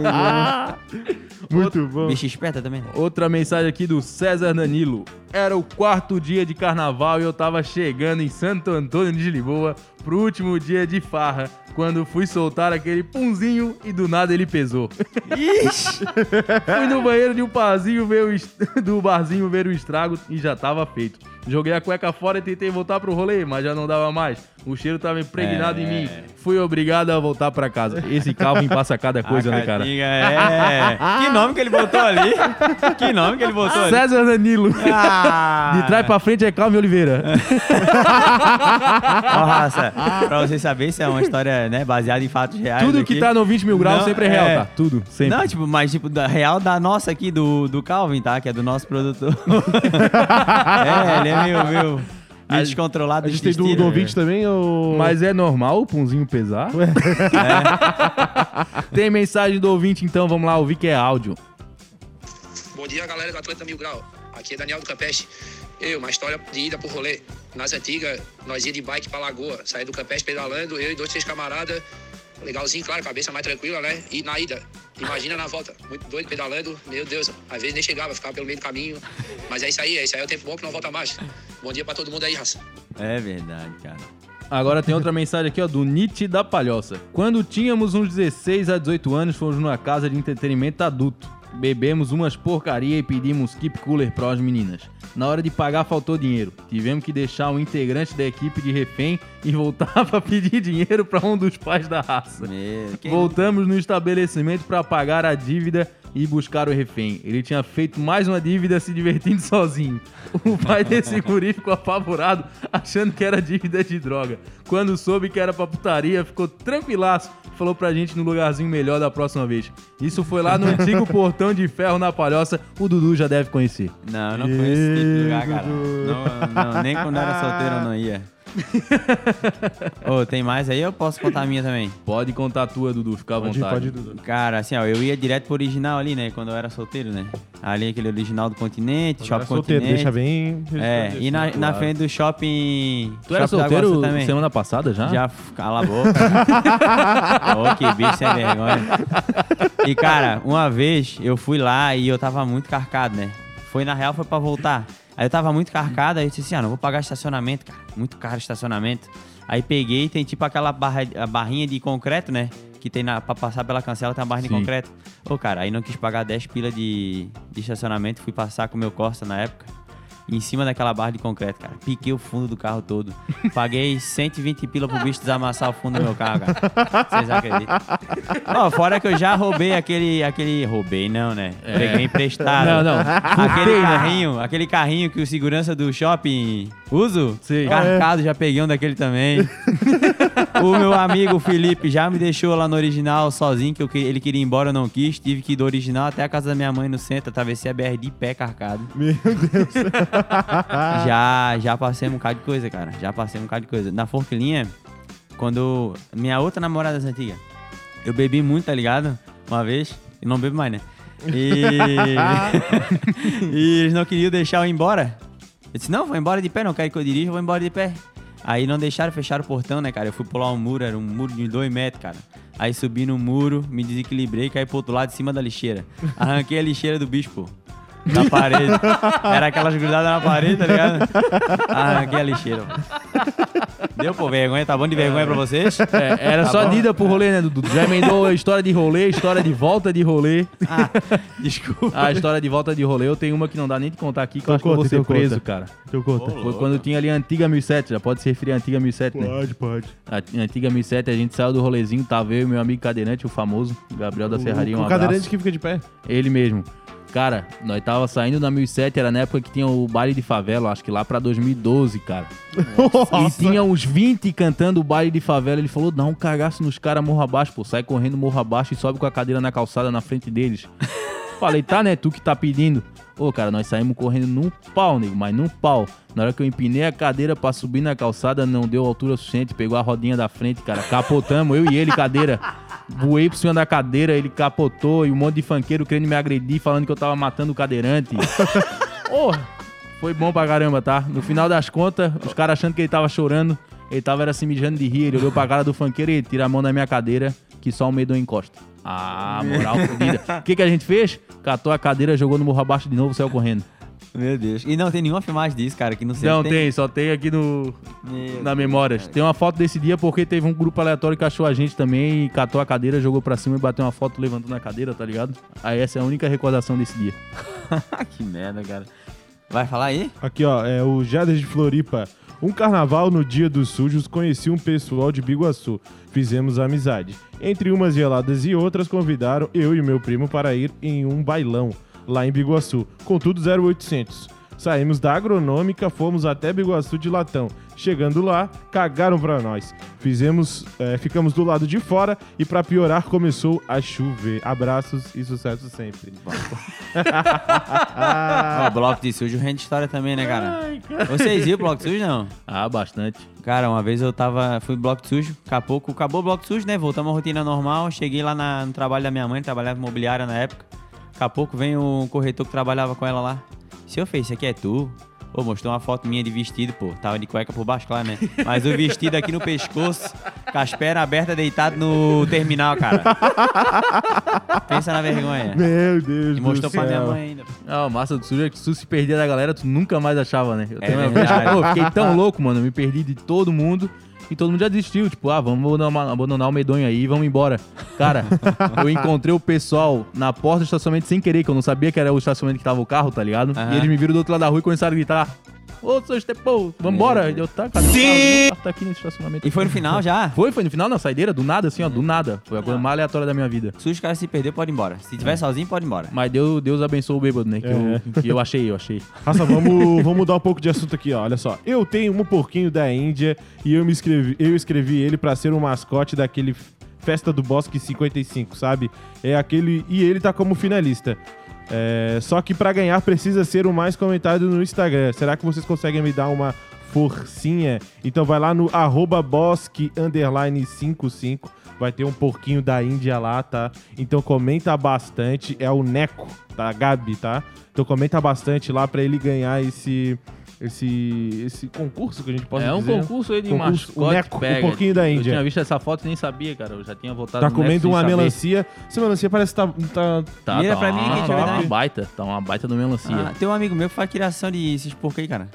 [laughs] Muito bom. Bicho esperta também, né? Outra mensagem aqui do César Danilo. Era o quarto dia de carnaval e eu tava chegando em Santo Antônio de Lisboa pro último dia de farra, quando fui soltar aquele punzinho e do nada ele pesou. Ixi! [laughs] fui no banheiro de um barzinho ver o est- [laughs] do barzinho ver o estrago e já tava feito. Joguei a cueca fora e tentei voltar pro rolê, mas já não dava mais. O cheiro tava impregnado É. em mim. Fui obrigado a voltar pra casa. Esse Calvin passa cada [laughs] coisa, né, cara? É. que nome que ele botou ali? Que nome que ele botou ali? César Danilo. Ah. De trás pra frente é Calvin Oliveira. Ó, raça, pra vocês saberem, isso é uma história, né, baseada em fatos reais. Tudo aqui. que tá no 20 mil graus Não, sempre é real, é. tá? Tudo, sempre. Não, tipo, mas tipo, da real da nossa aqui, do, do Calvin, tá? Que é do nosso produtor. [laughs] é, ele é meio, meio, meio descontrolado. A gente tem do, do ouvinte também, ou... Mas é normal o punzinho pesar? Tem mensagem do ouvinte, então vamos lá ouvir que é áudio. Bom dia, galera do Atlanta Mil Grau. Aqui é Daniel do Campeste. Eu, uma história de ida pro rolê. Nas antigas, nós ia de bike pra Lagoa. Saí do Campeste pedalando, eu e dois, três camaradas. Legalzinho, claro, cabeça mais tranquila, né? E na ida, imagina na volta. Muito doido pedalando, meu Deus. Às vezes nem chegava, ficava pelo meio do caminho. Mas é isso aí, é isso aí é o tempo bom que não volta mais. Bom dia pra todo mundo aí, raça. É verdade, cara. Agora tem outra mensagem aqui, ó, do Nietzsche da Palhoça. Quando tínhamos uns 16 a 18 anos, fomos numa casa de entretenimento adulto. Bebemos umas porcaria e pedimos keep cooler pras meninas. Na hora de pagar faltou dinheiro. Tivemos que deixar um integrante da equipe de refém e voltar [laughs] pra pedir dinheiro pra um dos pais da raça. Meu, Voltamos no estabelecimento pra pagar a dívida e buscar o refém. Ele tinha feito mais uma dívida se divertindo [laughs] sozinho. O pai desse [laughs] guri ficou apavorado, achando que era dívida de droga. Quando soube que era pra putaria, ficou tranquilaço. Falou pra gente no lugarzinho melhor da próxima vez. Isso foi lá no [laughs] antigo portão de ferro na Palhoça. O Dudu já deve conhecer. Não, eu não conheço esse tipo lugar, cara. Não, não, nem quando era solteiro eu não ia. [laughs] Ô, tem mais aí? Eu posso contar a minha também. Pode contar a tua, Dudu, fica à Pode ir, vontade. pode ir, Dudu. Cara, assim, ó, eu ia direto pro original ali, né? Quando eu era solteiro, né? Ali aquele original do continente, Era shopping solteiro, continente. deixa bem... É, e na, na frente do shopping. Tu era shopping da solteiro também. semana passada já? Já, cala a boca. [laughs] Ô, que bicho sem vergonha. E, cara, uma vez eu fui lá e eu tava muito carcado, né? Foi, na real, foi pra voltar. Aí eu tava muito carcado, aí eu disse assim, ah, não vou pagar estacionamento, cara. Muito caro estacionamento. Aí peguei, tem tipo aquela barra, a barrinha de concreto, né? Que tem na, pra passar pela cancela, tem uma barra de Sim. concreto. Ô, cara, aí não quis pagar 10 pila de, de estacionamento, fui passar com o meu Corsa na época. Em cima daquela barra de concreto, cara. Piquei o fundo do carro todo. Paguei 120 pila pro bicho desamassar o fundo do meu carro, cara. Vocês acreditam? Ó, fora que eu já roubei aquele. aquele roubei, não, né? Peguei emprestado. Não, não. Aquele carrinho, aquele carrinho que o segurança do shopping uso. Sim. Carcado, já peguei um daquele também. o meu amigo Felipe já me deixou lá no original sozinho, que eu ele queria ir embora, eu não quis. Tive que ir do original até a casa da minha mãe no centro, atravessei a BR de pé carcado. Meu Deus. Já, já passei um bocado de coisa, cara. Já passei um bocado de coisa. Na Forquilinha, quando. Minha outra namorada antiga, eu bebi muito, tá ligado? Uma vez. E não bebo mais, né? E. [laughs] [laughs] e eles não queriam deixar eu ir embora. Eu disse, não, vou embora de pé, não quero que eu dirija, vou embora de pé. Aí não deixaram, fecharam o portão, né, cara? Eu fui pular um muro, era um muro de dois metros, cara. Aí subi no muro, me desequilibrei, caí pro outro lado, de cima da lixeira. Arranquei a lixeira do bicho, pô. Na parede. Era aquelas grudadas na parede, tá ligado? Arranquei a lixeira. pô. Deu, pô, vergonha? Tá bom de vergonha pra vocês? É, era Tá só bom. dida pro rolê, né, Dudu? Já emendou a história de rolê, história de volta de rolê. Ah, desculpa. A história de volta de rolê, eu tenho uma que não dá nem de contar aqui, que eu Então acho que eu vou conta, ser então preso, conta. cara. Então conta. Foi quando tinha ali a antiga 1007, já pode se referir à antiga 1007, né? Pode, pode. A antiga 1007, a gente saiu do rolezinho, tava eu e meu amigo cadeirante, o famoso, Gabriel da Serraria, um o, o abraço. cadeirante que fica de pé. Ele mesmo. Cara, nós tava saindo na 1007, era na época que tinha o baile de favela, acho que lá pra 2012, cara. E tinha uns 20 cantando o baile de favela. Ele falou: dá um cagaço nos caras morro abaixo, pô. Sai correndo morro abaixo e sobe com a cadeira na calçada na frente deles. Falei, tá, né? Tu que tá pedindo. Ô, cara, nós saímos correndo num pau, nego, mas num pau. Na hora que eu empinei a cadeira pra subir na calçada, não deu altura suficiente. Pegou a rodinha da frente, cara. Capotamos, eu e ele, cadeira. Voei por cima da cadeira, ele capotou e um monte de funkeiro querendo me agredir, falando que eu tava matando o cadeirante. Ô, foi bom pra caramba, tá? No final das contas, os caras achando que ele tava chorando, ele tava era se mijando de rir, ele olhou pra cara do funkeiro e tira a mão da minha cadeira, que só o medonho encosta. Ah, moral fodida. O [laughs] que, que a gente fez? Catou a cadeira, jogou no morro abaixo de novo, saiu correndo. Meu Deus. E não tem nenhuma filmagem disso, cara, que não sei. Não tem, só tem aqui no, Meu na Deus, memória. cara. Tem uma foto desse dia porque teve um grupo aleatório que achou a gente também e catou a cadeira, jogou pra cima e bateu uma foto levantando a cadeira, tá ligado? Aí essa é a única recordação desse dia. [laughs] que merda, cara. Vai falar aí? Aqui, ó, é o Jader de Floripa. Um carnaval no Dia dos Sujos, conheci um pessoal de Biguaçu. Fizemos amizade. Entre umas geladas e outras, convidaram eu e meu primo para ir em um bailão lá em Biguaçu. Contudo, 0800. Saímos da agronômica, fomos até Biguaçu de latão. Chegando lá, cagaram pra nós. Fizemos, é, ficamos do lado de fora e pra piorar começou a chover. Abraços e sucesso sempre. [laughs] Ó, bloco de sujo rende história também, né, cara? Vocês viram o bloco de sujo, não? Ah, bastante. Cara, uma vez eu tava. Fui bloco de sujo, daqui a pouco acabou o bloco de sujo, né? Voltamos à rotina normal. Cheguei lá na- no trabalho da minha mãe, trabalhava imobiliária na época. Daqui a pouco vem um corretor que trabalhava com ela lá. Seu Fê, isso aqui é tu? Pô, mostrou uma foto minha de vestido, pô. Tava de cueca por baixo, claro, né? Mas o vestido aqui no pescoço, com as pernas abertas, deitado no terminal, cara. Pensa na vergonha. Meu Deus E do mostrou céu. pra minha mãe ainda. Ah, o massa do sujo é que se tu se perdia da galera, tu nunca mais achava, né? Eu É tenho uma vez, verdade. pô, fiquei tão louco, mano. Eu me perdi de todo mundo. E todo mundo já desistiu. Tipo, ah, vamos abandonar, abandonar o medonho aí e vamos embora. Cara, [laughs] eu encontrei o pessoal na porta do estacionamento sem querer, que eu não sabia que era o estacionamento que tava o carro, tá ligado? Aham. E eles me viram do outro lado da rua e começaram a gritar. Ô, seu Estepô, vambora. E eu, tá, cadê? O carro tá aqui nesse estacionamento. E foi no final já? Foi, foi no final, na saideira, do nada, assim, ó, do nada. Foi a coisa mais aleatória da minha vida. Se os caras se perder, pode ir embora. Se tiver sozinho, pode ir embora. Mas Deus, Deus abençoe o bêbado, né? Que, eu, que eu achei, eu achei. [laughs] Raça, vamos, vamos mudar um pouco de assunto aqui, ó. Olha só. Eu tenho um porquinho da Índia e eu me escrevi, eu escrevi ele pra ser o mascote daquele Festa do Bosque 55, sabe? É aquele e ele tá como finalista. É, só que pra ganhar precisa ser o mais comentado no Instagram. Será que vocês conseguem me dar uma forcinha? Então vai lá no bosque underline 55. Vai ter um porquinho da Índia lá, tá? Então comenta bastante. É o Neco, tá? Gabi, tá? Então comenta bastante lá pra ele ganhar esse esse esse concurso que a gente pode é um dizer. concurso aí de Concurso, o mascote Neco, o pega. porquinho da Eu Índia. tinha visto essa foto e nem sabia, cara. Eu já tinha voltado Tá comendo uma saber. melancia. Essa melancia parece que tá, tá Tá, Mira tá pra mim, uma, que tinha tá uma baita. Tá uma baita do melancia. Ah, tem um amigo meu que faz criação de esses porcos aí, cara.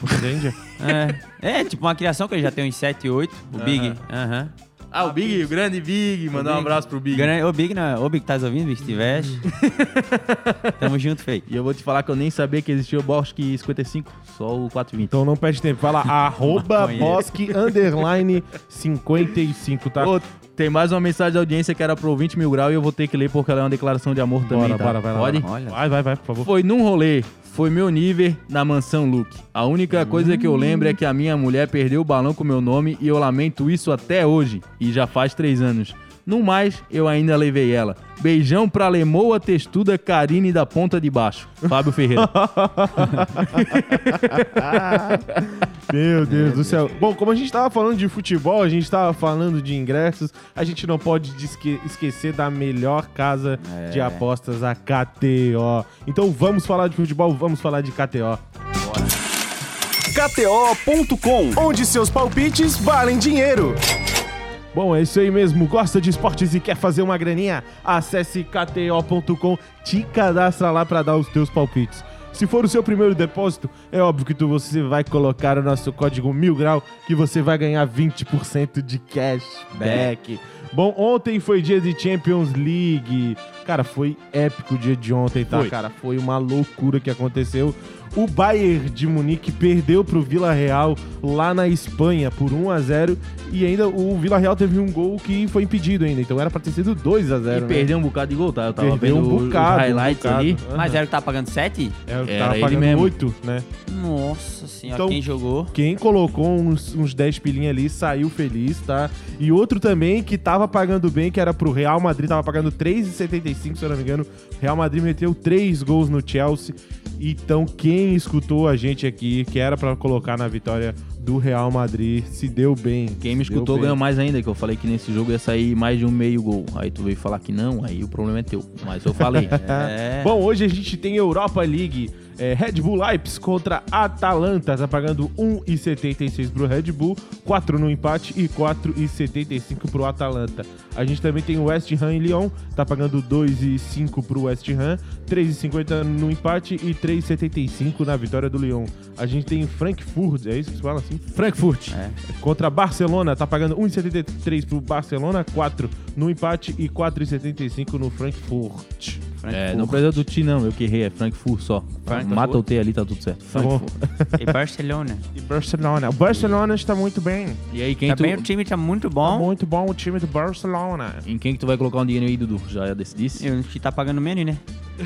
porquinho da Índia. É, é tipo uma criação que ele já tem uns 7, 8, o Big. Aham. Ah, o Big, o grande Big. Mandar um Big. abraço pro Big. Grande- Ô, Big, não. Ô, Big, tá ouvindo, Big? Se tiver. [laughs] Tamo junto, feio. E eu vou te falar que eu nem sabia que existia o Bosque 55, só o 420. Então não perde tempo. Lá, [laughs] arroba Maconheiro. bosque underline 55, tá? Ô, tem mais uma mensagem de audiência que era pro 20 mil grau e eu vou ter que ler porque ela é uma declaração de amor também, Bora, tá? bora, vai lá. Pode? Olha. Vai, vai, vai, por favor. Foi num rolê, foi meu nível na mansão Luke. A única coisa que eu lembro é que a minha mulher perdeu o balão com meu nome e eu lamento isso até hoje. E já faz três anos. No mais, eu ainda levei ela. Beijão pra lemoa testuda Karine da ponta de baixo. Fábio Ferreira. [laughs] Meu Deus do céu. Bom, como a gente tava falando de futebol, a gente tava falando de ingressos, a gente não pode esque- esquecer da melhor casa de apostas, a KTO. Então vamos falar de futebol, vamos falar de KTO. KTO.com, onde seus palpites valem dinheiro. Bom, é isso aí mesmo. Gosta de esportes e quer fazer uma graninha? Acesse kto.com, te cadastra lá para dar os teus palpites. Se for o seu primeiro depósito, é óbvio que tu, você vai colocar o nosso código mil grau que você vai ganhar 20% de cashback. Bom, ontem foi dia de Champions League. Cara, foi épico o dia de ontem, tá, Foi. cara? Foi uma loucura que aconteceu. O Bayern de Munique perdeu pro Vila Real lá na Espanha por 1 a 0 e ainda o Vila Real teve um gol que foi impedido ainda, então era pra ter sido 2 a 0, E né? perdeu um bocado de gol, tá? Eu tava Perdeu vendo um os bocado, um highlights bocado. ali. Aham. Mas era que tá pagando 7? É, Era tava ele pagando mesmo. 8, né? Nossa senhora, Então- quem jogou? Quem colocou uns, uns 10 pilinha ali saiu feliz, tá? E outro também que tava pagando bem, que era pro Real Madrid, tava pagando 3,75, se eu não me engano. Real Madrid meteu 3 gols no Chelsea. Então, quem escutou a gente aqui, que era pra colocar na vitória do Real Madrid, se deu bem. Quem me escutou ganhou mais ainda, que eu falei que nesse jogo ia sair mais de um meio gol. Aí tu veio falar que não, aí o problema é teu. Mas eu falei. [laughs] É. Bom, hoje a gente tem Europa League. É, Red Bull Leipzig contra Atalanta. Tá pagando 1,76 pro Red Bull, 4 no empate e 4,75 pro Atalanta. A gente também tem o West Ham e Lyon. Tá pagando 2,5 pro West Ham, 3,50 no empate e 3,75 na vitória do Lyon. A gente tem Frankfurt, é isso que se fala assim? Frankfurt. Contra Barcelona, tá pagando 1,73 pro Barcelona, 4 no empate e 4,75 no Frankfurt. É, não precisa do T não, eu que errei, é Frankfurt só. Frankfurt. Mata o T ali, tá tudo certo. Tá bom. E Barcelona. E Barcelona. O Barcelona está muito bem. E aí, quem tu, Também o time tá muito Tá bom. muito bom o time do Barcelona. em quem que tu vai colocar um dinheiro aí, Dudu? Já decidisse? E o que tá pagando menos, né? [laughs]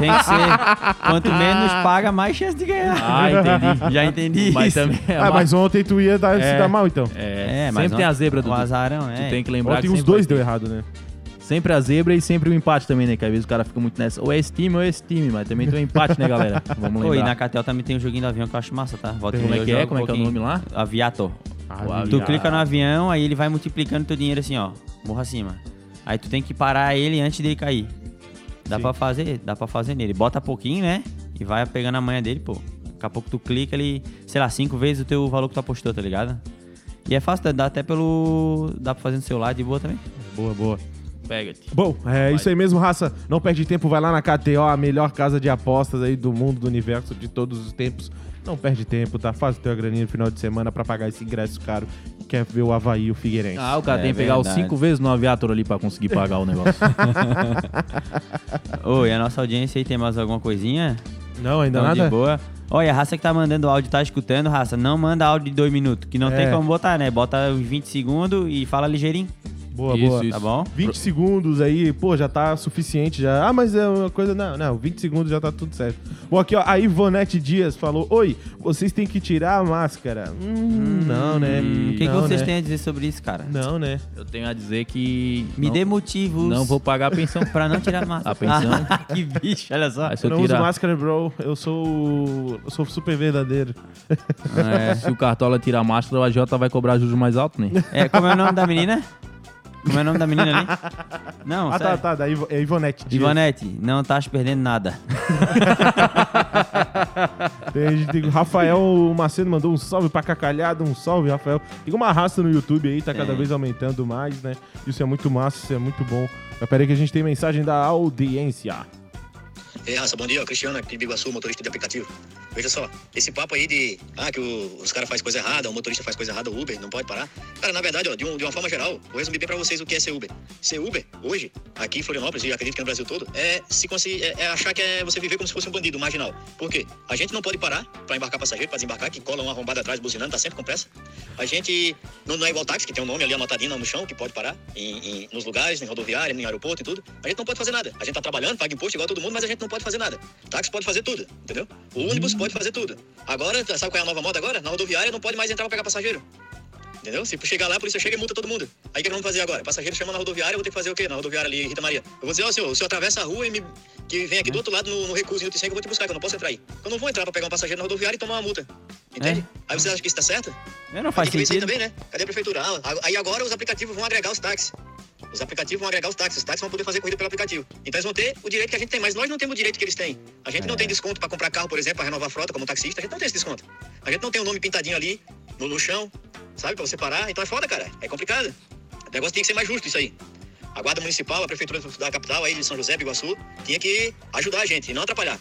Tem que ser. Quanto menos paga, mais chance de ganhar. Ah, entendi. Já entendi Mas isso. também é, Ah, mas ontem tu ia dar, se É. dar mal, então. é, É, mas sempre tem a zebra, O Dudu. azarão, é. Tu tem que lembrar Ontem que os dois deu errado, né? Sempre a zebra e sempre o empate também, né? Que às vezes o cara fica muito nessa. Ou é esse time ou é esse time, mas também tem um empate, né, galera? [laughs] Vamos Pô, e na lembrar. Catel também tem um joguinho do avião que eu acho massa, tá? Volta Como é que é? Como é que é o nome lá? Aviator. Tu clica no avião, aí ele vai multiplicando teu dinheiro assim, ó. Morra acima. Aí tu tem que parar ele antes dele cair. Dá Sim. pra fazer, dá pra fazer nele. Bota pouquinho, né? E vai pegando a manha dele, pô. Daqui a pouco tu clica, ele, sei lá, cinco vezes o teu valor que tu apostou, tá ligado? E é fácil, dá até pelo. Dá pra fazer no celular de boa também. Boa, boa. Pega-te. Bom, é isso aí mesmo, raça. Não perde tempo, vai lá na KTO, a melhor casa de apostas aí do mundo, do universo, de todos os tempos. Não perde tempo, tá? Faz o teu graninha no final de semana pra pagar esse ingresso caro. Quer ver o Havaí e o Figueirense. Ah, o cara É tem que pegar os cinco vezes no aviator ali pra conseguir pagar o negócio. [laughs] Oi, a nossa audiência aí tem mais alguma coisinha? Não, ainda Tão nada? de boa. Olha, a raça que tá mandando áudio, tá escutando, raça, não manda áudio de dois minutos, que não É. tem como botar, né? Bota uns 20 segundos e fala ligeirinho, Boa, Isso, boa. isso. tá bom? 20 segundos aí, pô, já tá suficiente já. Ah, mas é uma coisa. Não, não, 20 segundos já tá tudo certo. Bom, aqui, ó, a Ivonete Dias falou: Oi, vocês têm que tirar a máscara. Hum, não, né? O que, que vocês né? têm a dizer sobre isso, cara? Não, né? Eu tenho a dizer que. Me não, dê motivos Não vou pagar a pensão. pra não tirar a máscara. [laughs] A pensão. [laughs] que bicho, olha só. Eu eu não uso tirar. máscara, bro. Eu sou. Eu sou super verdadeiro. É. Se o Cartola tirar a máscara, o AJ vai cobrar juros mais alto, né? É, como é o nome da menina? Como é o nome da menina ali? [laughs] Não, ah, tá, sério. tá. Da Ivo, é Ivonete Dias. Ivonete, não estás perdendo nada. [laughs] Tem, tem o Rafael Macedo mandou um salve pra Cacalhada, um salve, Rafael. Tem uma raça no YouTube aí, tá cada Tem. vez aumentando mais, né? Isso é muito massa, isso é muito bom. Mas peraí que a gente tem mensagem da audiência. E aí, raça, bom dia, Cristiano aqui de Biguaçu, motorista de aplicativo. Veja só, esse papo aí de ah, que o- os caras fazem coisa errada, o motorista faz coisa errada, o Uber não pode parar. Cara, na verdade, ó, de, um- de uma forma geral, vou resumir bem pra vocês o que é ser Uber. Ser Uber, hoje, aqui em Florianópolis, e acredito que no Brasil todo, é se é, é achar que é você viver como se fosse um bandido marginal. Por quê? A gente não pode parar pra embarcar passageiro, pra desembarcar, que cola uma arrombada atrás buzinando, tá sempre com pressa. A gente não, não é igual táxi, que tem um nome ali anotadinho no chão, que pode parar em, em- nos lugares, em rodoviária, em aeroporto e tudo. A gente não pode fazer nada. A gente tá trabalhando, paga imposto igual todo mundo, mas a gente não pode fazer nada. Táxi pode fazer tudo, entendeu? O ônibus pode fazer tudo. Agora, sabe qual é a nova moda agora? Na rodoviária não pode mais entrar pra pegar passageiro. Entendeu? Se chegar lá, a polícia chega e multa todo mundo. Aí o que nós vamos fazer agora? Passageiro chama na rodoviária, eu vou ter que fazer o quê? Na rodoviária ali, Rita Maria. Eu vou dizer, ó, senhor, o senhor atravessa a rua e me. que vem aqui do outro lado no, no recurso em que eu vou te buscar, que eu não posso entrar aí. Eu não vou entrar pra pegar um passageiro na rodoviária e tomar uma multa. Entende? Aí você acha que isso tá certo? É, não faz sentido. também, né? Cadê a prefeitura? Ah, aí agora os aplicativos vão agregar os táxis. Os aplicativos vão agregar os táxis. Os táxis vão poder fazer corrida pelo aplicativo. Então eles vão ter o direito que a gente tem, mas nós não temos o direito que eles têm. A gente não tem desconto para comprar carro, por exemplo, para renovar a frota como taxista. A gente não tem esse desconto. A gente não tem o nome pintadinho ali no, no chão, sabe, para você parar. Então é foda, cara. É complicado. O negócio tem que ser mais justo isso aí. A Guarda Municipal, a Prefeitura da capital aí de São José, Biguaçu, tinha que ajudar a gente e não atrapalhar.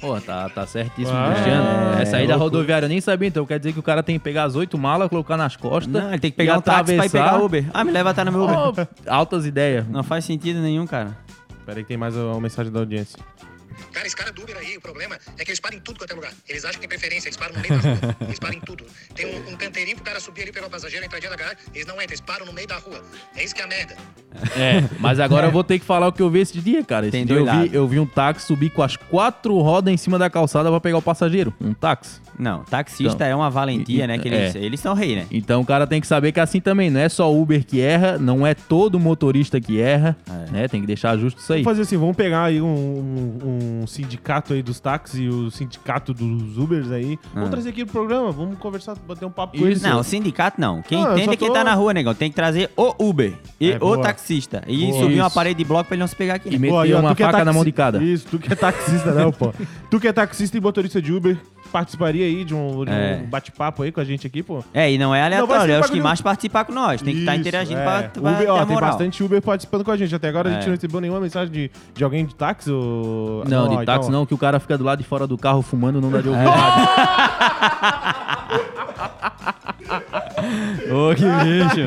Pô, tá, tá certíssimo, Ah, Cristiano. é, Essa aí da loucura. rodoviária eu nem sabia, então quer dizer que o cara tem que pegar as oito malas, colocar nas costas. Não, ele tem que pegar um táxi pra ir pegar Uber. Ah, me leva até no meu Uber. Ó, altas ideias. Não faz sentido nenhum, cara. Peraí que tem mais uma mensagem da audiência. Cara, esse cara do Uber aí, o problema é que eles param em tudo quanto é lugar. Eles acham que tem preferência, eles param no meio da rua. [laughs] Eles param em tudo. Tem um, um canteirinho pro cara subir ali, pegar o passageiro, entrar dentro da garagem. Eles não entram, eles param no meio da rua. É isso que é a merda. É, mas agora eu vou ter que falar o que eu vi esse dia, cara. Esse Tem dia eu vi, eu vi um táxi subir com as quatro rodas em cima da calçada pra pegar o passageiro. Um táxi. Não, taxista Então, é uma valentia, e- né? Que é. eles, eles são rei, né? Então o cara tem que saber que é assim também, não é só o Uber que erra, não é todo motorista que erra, É. né? Tem que deixar justo isso aí. Vamos fazer assim, vamos pegar aí um, um- um sindicato aí dos táxis e o sindicato dos Ubers aí. Vamos Ah. trazer aqui pro programa, vamos conversar, bater um papo com eles. Não, o sindicato não. Quem Ah, entende é quem tô- tá na rua, negão. Tem que trazer o Uber e É, o boa. taxista. E Boa. subir uma Isso. parede de bloco pra ele não se pegar aqui. E né? meter Pô, aí, ó, uma é faca na taxi- mão de cada. Isso, tu que é taxista, não, pô. Tu que é taxista e motorista de Uber, participaria aí de um, de um É. bate-papo aí com a gente aqui, pô? É, e não é Não, aleatório. é os bagulho- que mais participar com nós. Tem que estar Isso, interagindo é. pra, pra Uber, ó, tem bastante Uber participando com a gente. Até agora a gente É. não recebeu nenhuma mensagem de, de alguém de táxi ou... Não, de ó, táxi então, não, que o cara fica do lado de fora do carro fumando, não dá de ouvir. [laughs] Ô, que bicho.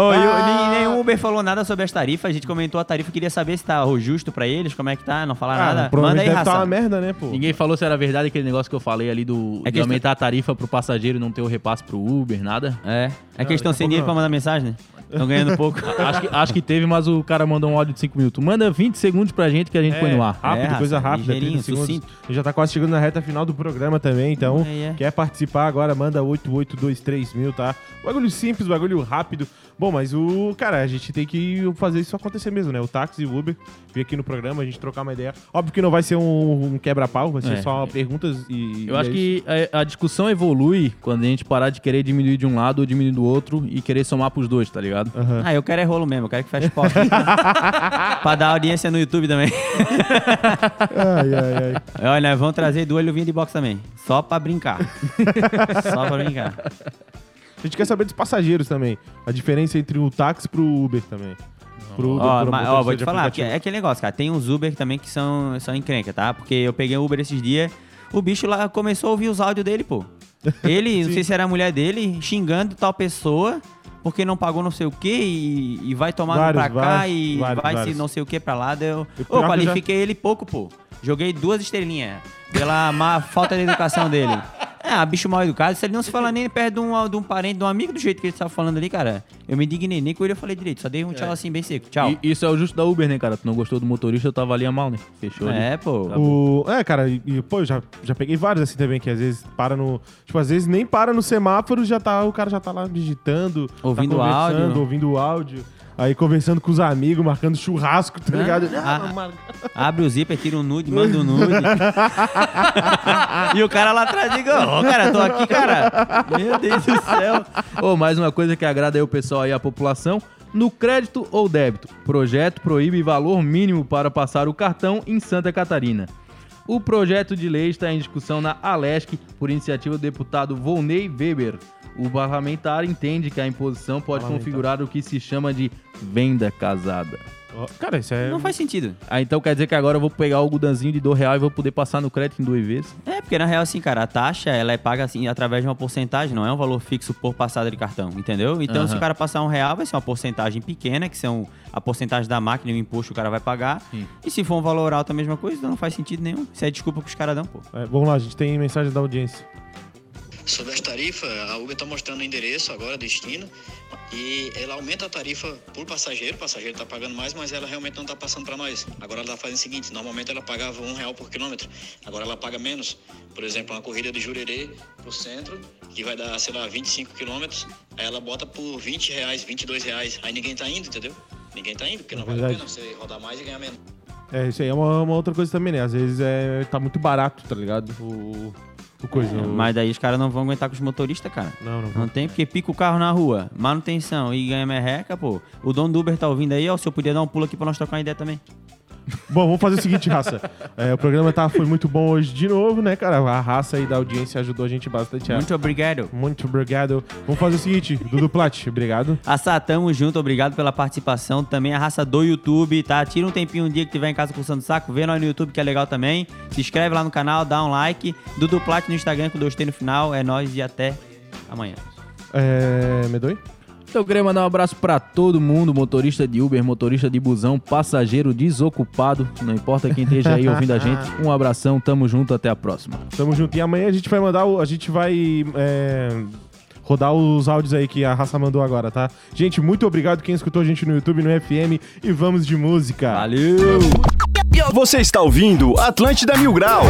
Ô, e o- nem- nenhum Uber falou nada sobre as tarifas. A gente comentou a tarifa. Queria saber se tá justo pra eles. Como é que tá? Não falaram Ah, nada. Manda provavelmente aí, deve raça. tá uma merda, né, pô? Ninguém falou se era verdade aquele negócio que eu falei ali do É de que aumentar a tarifa pro passageiro e não ter o repasse pro Uber, nada. É. É que eles estão daqui a sem dinheiro pra mandar mensagem, né? Estão ganhando [laughs] pouco. acho, que, acho que teve, mas o cara mandou um áudio de 5 minutos. Manda 20 segundos pra gente que a gente põe no ar. Rápido, É, coisa rápida, 30 ligeirinho, segundos. sucinto. A gente já tá quase chegando na reta final do programa também, então É, é. quer participar agora, manda 8823 mil, tá? Bagulho simples, bagulho rápido. Bom, mas o, cara, a gente tem que fazer isso acontecer mesmo, né? O táxi e o Uber vir aqui no programa, a gente trocar uma ideia. Óbvio que não vai ser um, um quebra-pau, vai ser É. só perguntas e... Eu e acho é que a, a discussão evolui quando a gente parar de querer diminuir de um lado ou diminuir do outro e querer somar pros dois, tá ligado? Aham. Ah, eu quero é rolo mesmo. Eu quero que feche pau. [laughs] pra dar audiência no YouTube também. Ai, ai, ai. [laughs] Olha, nós vamos trazer duas luvinhas de boxe também. Só pra brincar. [laughs] Só pra brincar. A gente quer saber dos passageiros também. A diferença entre o táxi pro Uber também. Pro Uber, Ó, pro mas, ó, vou te falar, é aquele negócio, cara. Tem uns Uber também que são, são encrenca, tá? Porque eu peguei um Uber esses dias, o bicho lá começou a ouvir os áudios dele, pô. Ele, [laughs] não sei se era a mulher dele, xingando tal pessoa porque não pagou não sei o que e, e vai tomar Vários, pra cá vários, e vários, vai vários. se não sei o que pra lá. Deu... E Ô, que qualifiquei ele pouco, pô. Joguei duas estrelinhas pela má falta de educação dele. É, bicho mal educado. Se ele não se fala nem perto de um, de um parente, de um amigo do jeito que ele estava falando ali, cara, eu me indignei. Nem com ele eu falei direito. Só dei um tchau assim bem seco. Tchau. E isso é o justo da Uber, né, cara? Tu não gostou do motorista, tu avalia mal, né? Fechou ali. É, pô. O, é, cara, e, e, pô, eu já, já peguei vários assim também, que às vezes para no. Tipo, às vezes nem para no semáforo, já tá, o cara já tá lá digitando, Ouvindo tá conversando, áudio. ouvindo o áudio. Aí conversando com os amigos, marcando churrasco, tá Né? ligado? Ah, Ah, mano. Abre o zíper, tira um nude, manda um nude. [laughs] e o cara lá atrás diga, ô, cara, tô aqui, cara. Meu Deus do céu. Ô, mais uma coisa que agrada aí o pessoal aí, a população. No crédito ou débito, projeto proíbe valor mínimo para passar o cartão em Santa Catarina. O projeto de lei está em discussão na Alesc por iniciativa do deputado Volney Weber. O parlamentar entende que a imposição pode configurar o que se chama de venda casada. Cara, isso é. Não faz sentido. Ah, então quer dizer que agora eu vou pegar o gudanzinho de dois real e vou poder passar no crédito em duas vezes? É, porque na real, assim, cara, a taxa, ela é paga, assim, através de uma porcentagem, não é um valor fixo por passada de cartão, entendeu? Então, se o cara passar um real, vai ser uma porcentagem pequena, que são a porcentagem da máquina e o imposto que o cara vai pagar. Sim. E se for um valor alto, a mesma coisa, então não faz sentido nenhum. Isso é desculpa que os caras dão, pô. É, vamos lá, a gente tem mensagem da audiência. Sobre as tarifas, a Uber está mostrando o endereço agora, destino, e ela aumenta a tarifa por passageiro, o passageiro está pagando mais, mas ela realmente não está passando para nós. Agora ela está fazendo o seguinte, normalmente ela pagava um real por quilômetro, agora ela paga menos. Por exemplo, uma corrida de Jurerê para o centro, que vai dar, sei lá, 25 quilômetros, aí ela bota por 20 reais, 22 reais, aí ninguém está indo, entendeu? Ninguém está indo, porque não vale a verdade. pena você rodar mais e ganhar menos. É, isso aí é uma, uma outra coisa também, né? Às vezes é, tá muito barato, tá ligado? O, o coisa. o- Mas daí os caras não vão aguentar com os motoristas, cara. Não, não. Não tem, porque pica o carro na rua, manutenção e ganha merreca, pô. O dono do Uber tá ouvindo aí, ó. Se eu podia dar um pulo aqui pra nós trocar uma ideia também. Bom, vamos fazer o seguinte, raça. É, o programa tá, foi muito bom hoje de novo, né, cara? A raça aí da audiência ajudou a gente bastante. a- Muito obrigado. Muito obrigado. Vamos fazer o seguinte, Dudu Plat, obrigado. Assá, tamo junto, obrigado pela participação. Também a raça do YouTube, tá? Tira um tempinho um dia que tiver em casa coçando o saco, vê nós no YouTube que é legal também. Se inscreve lá no canal, dá um like. Dudu Plat no Instagram com dois T no final. É nóis e até amanhã. É, Medoi? Então eu queria mandar um abraço pra todo mundo, motorista de Uber, motorista de busão, passageiro desocupado, não importa quem esteja aí ouvindo a gente. [laughs] Um abração, tamo junto, até a próxima. Tamo junto. E amanhã a gente vai mandar o. A gente vai. é, Rodar os áudios aí que a raça mandou agora, tá? Gente, muito obrigado quem escutou a gente no YouTube, no FM e vamos de música. Valeu! Você está ouvindo Atlântida Mil Grau.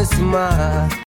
Nesse mar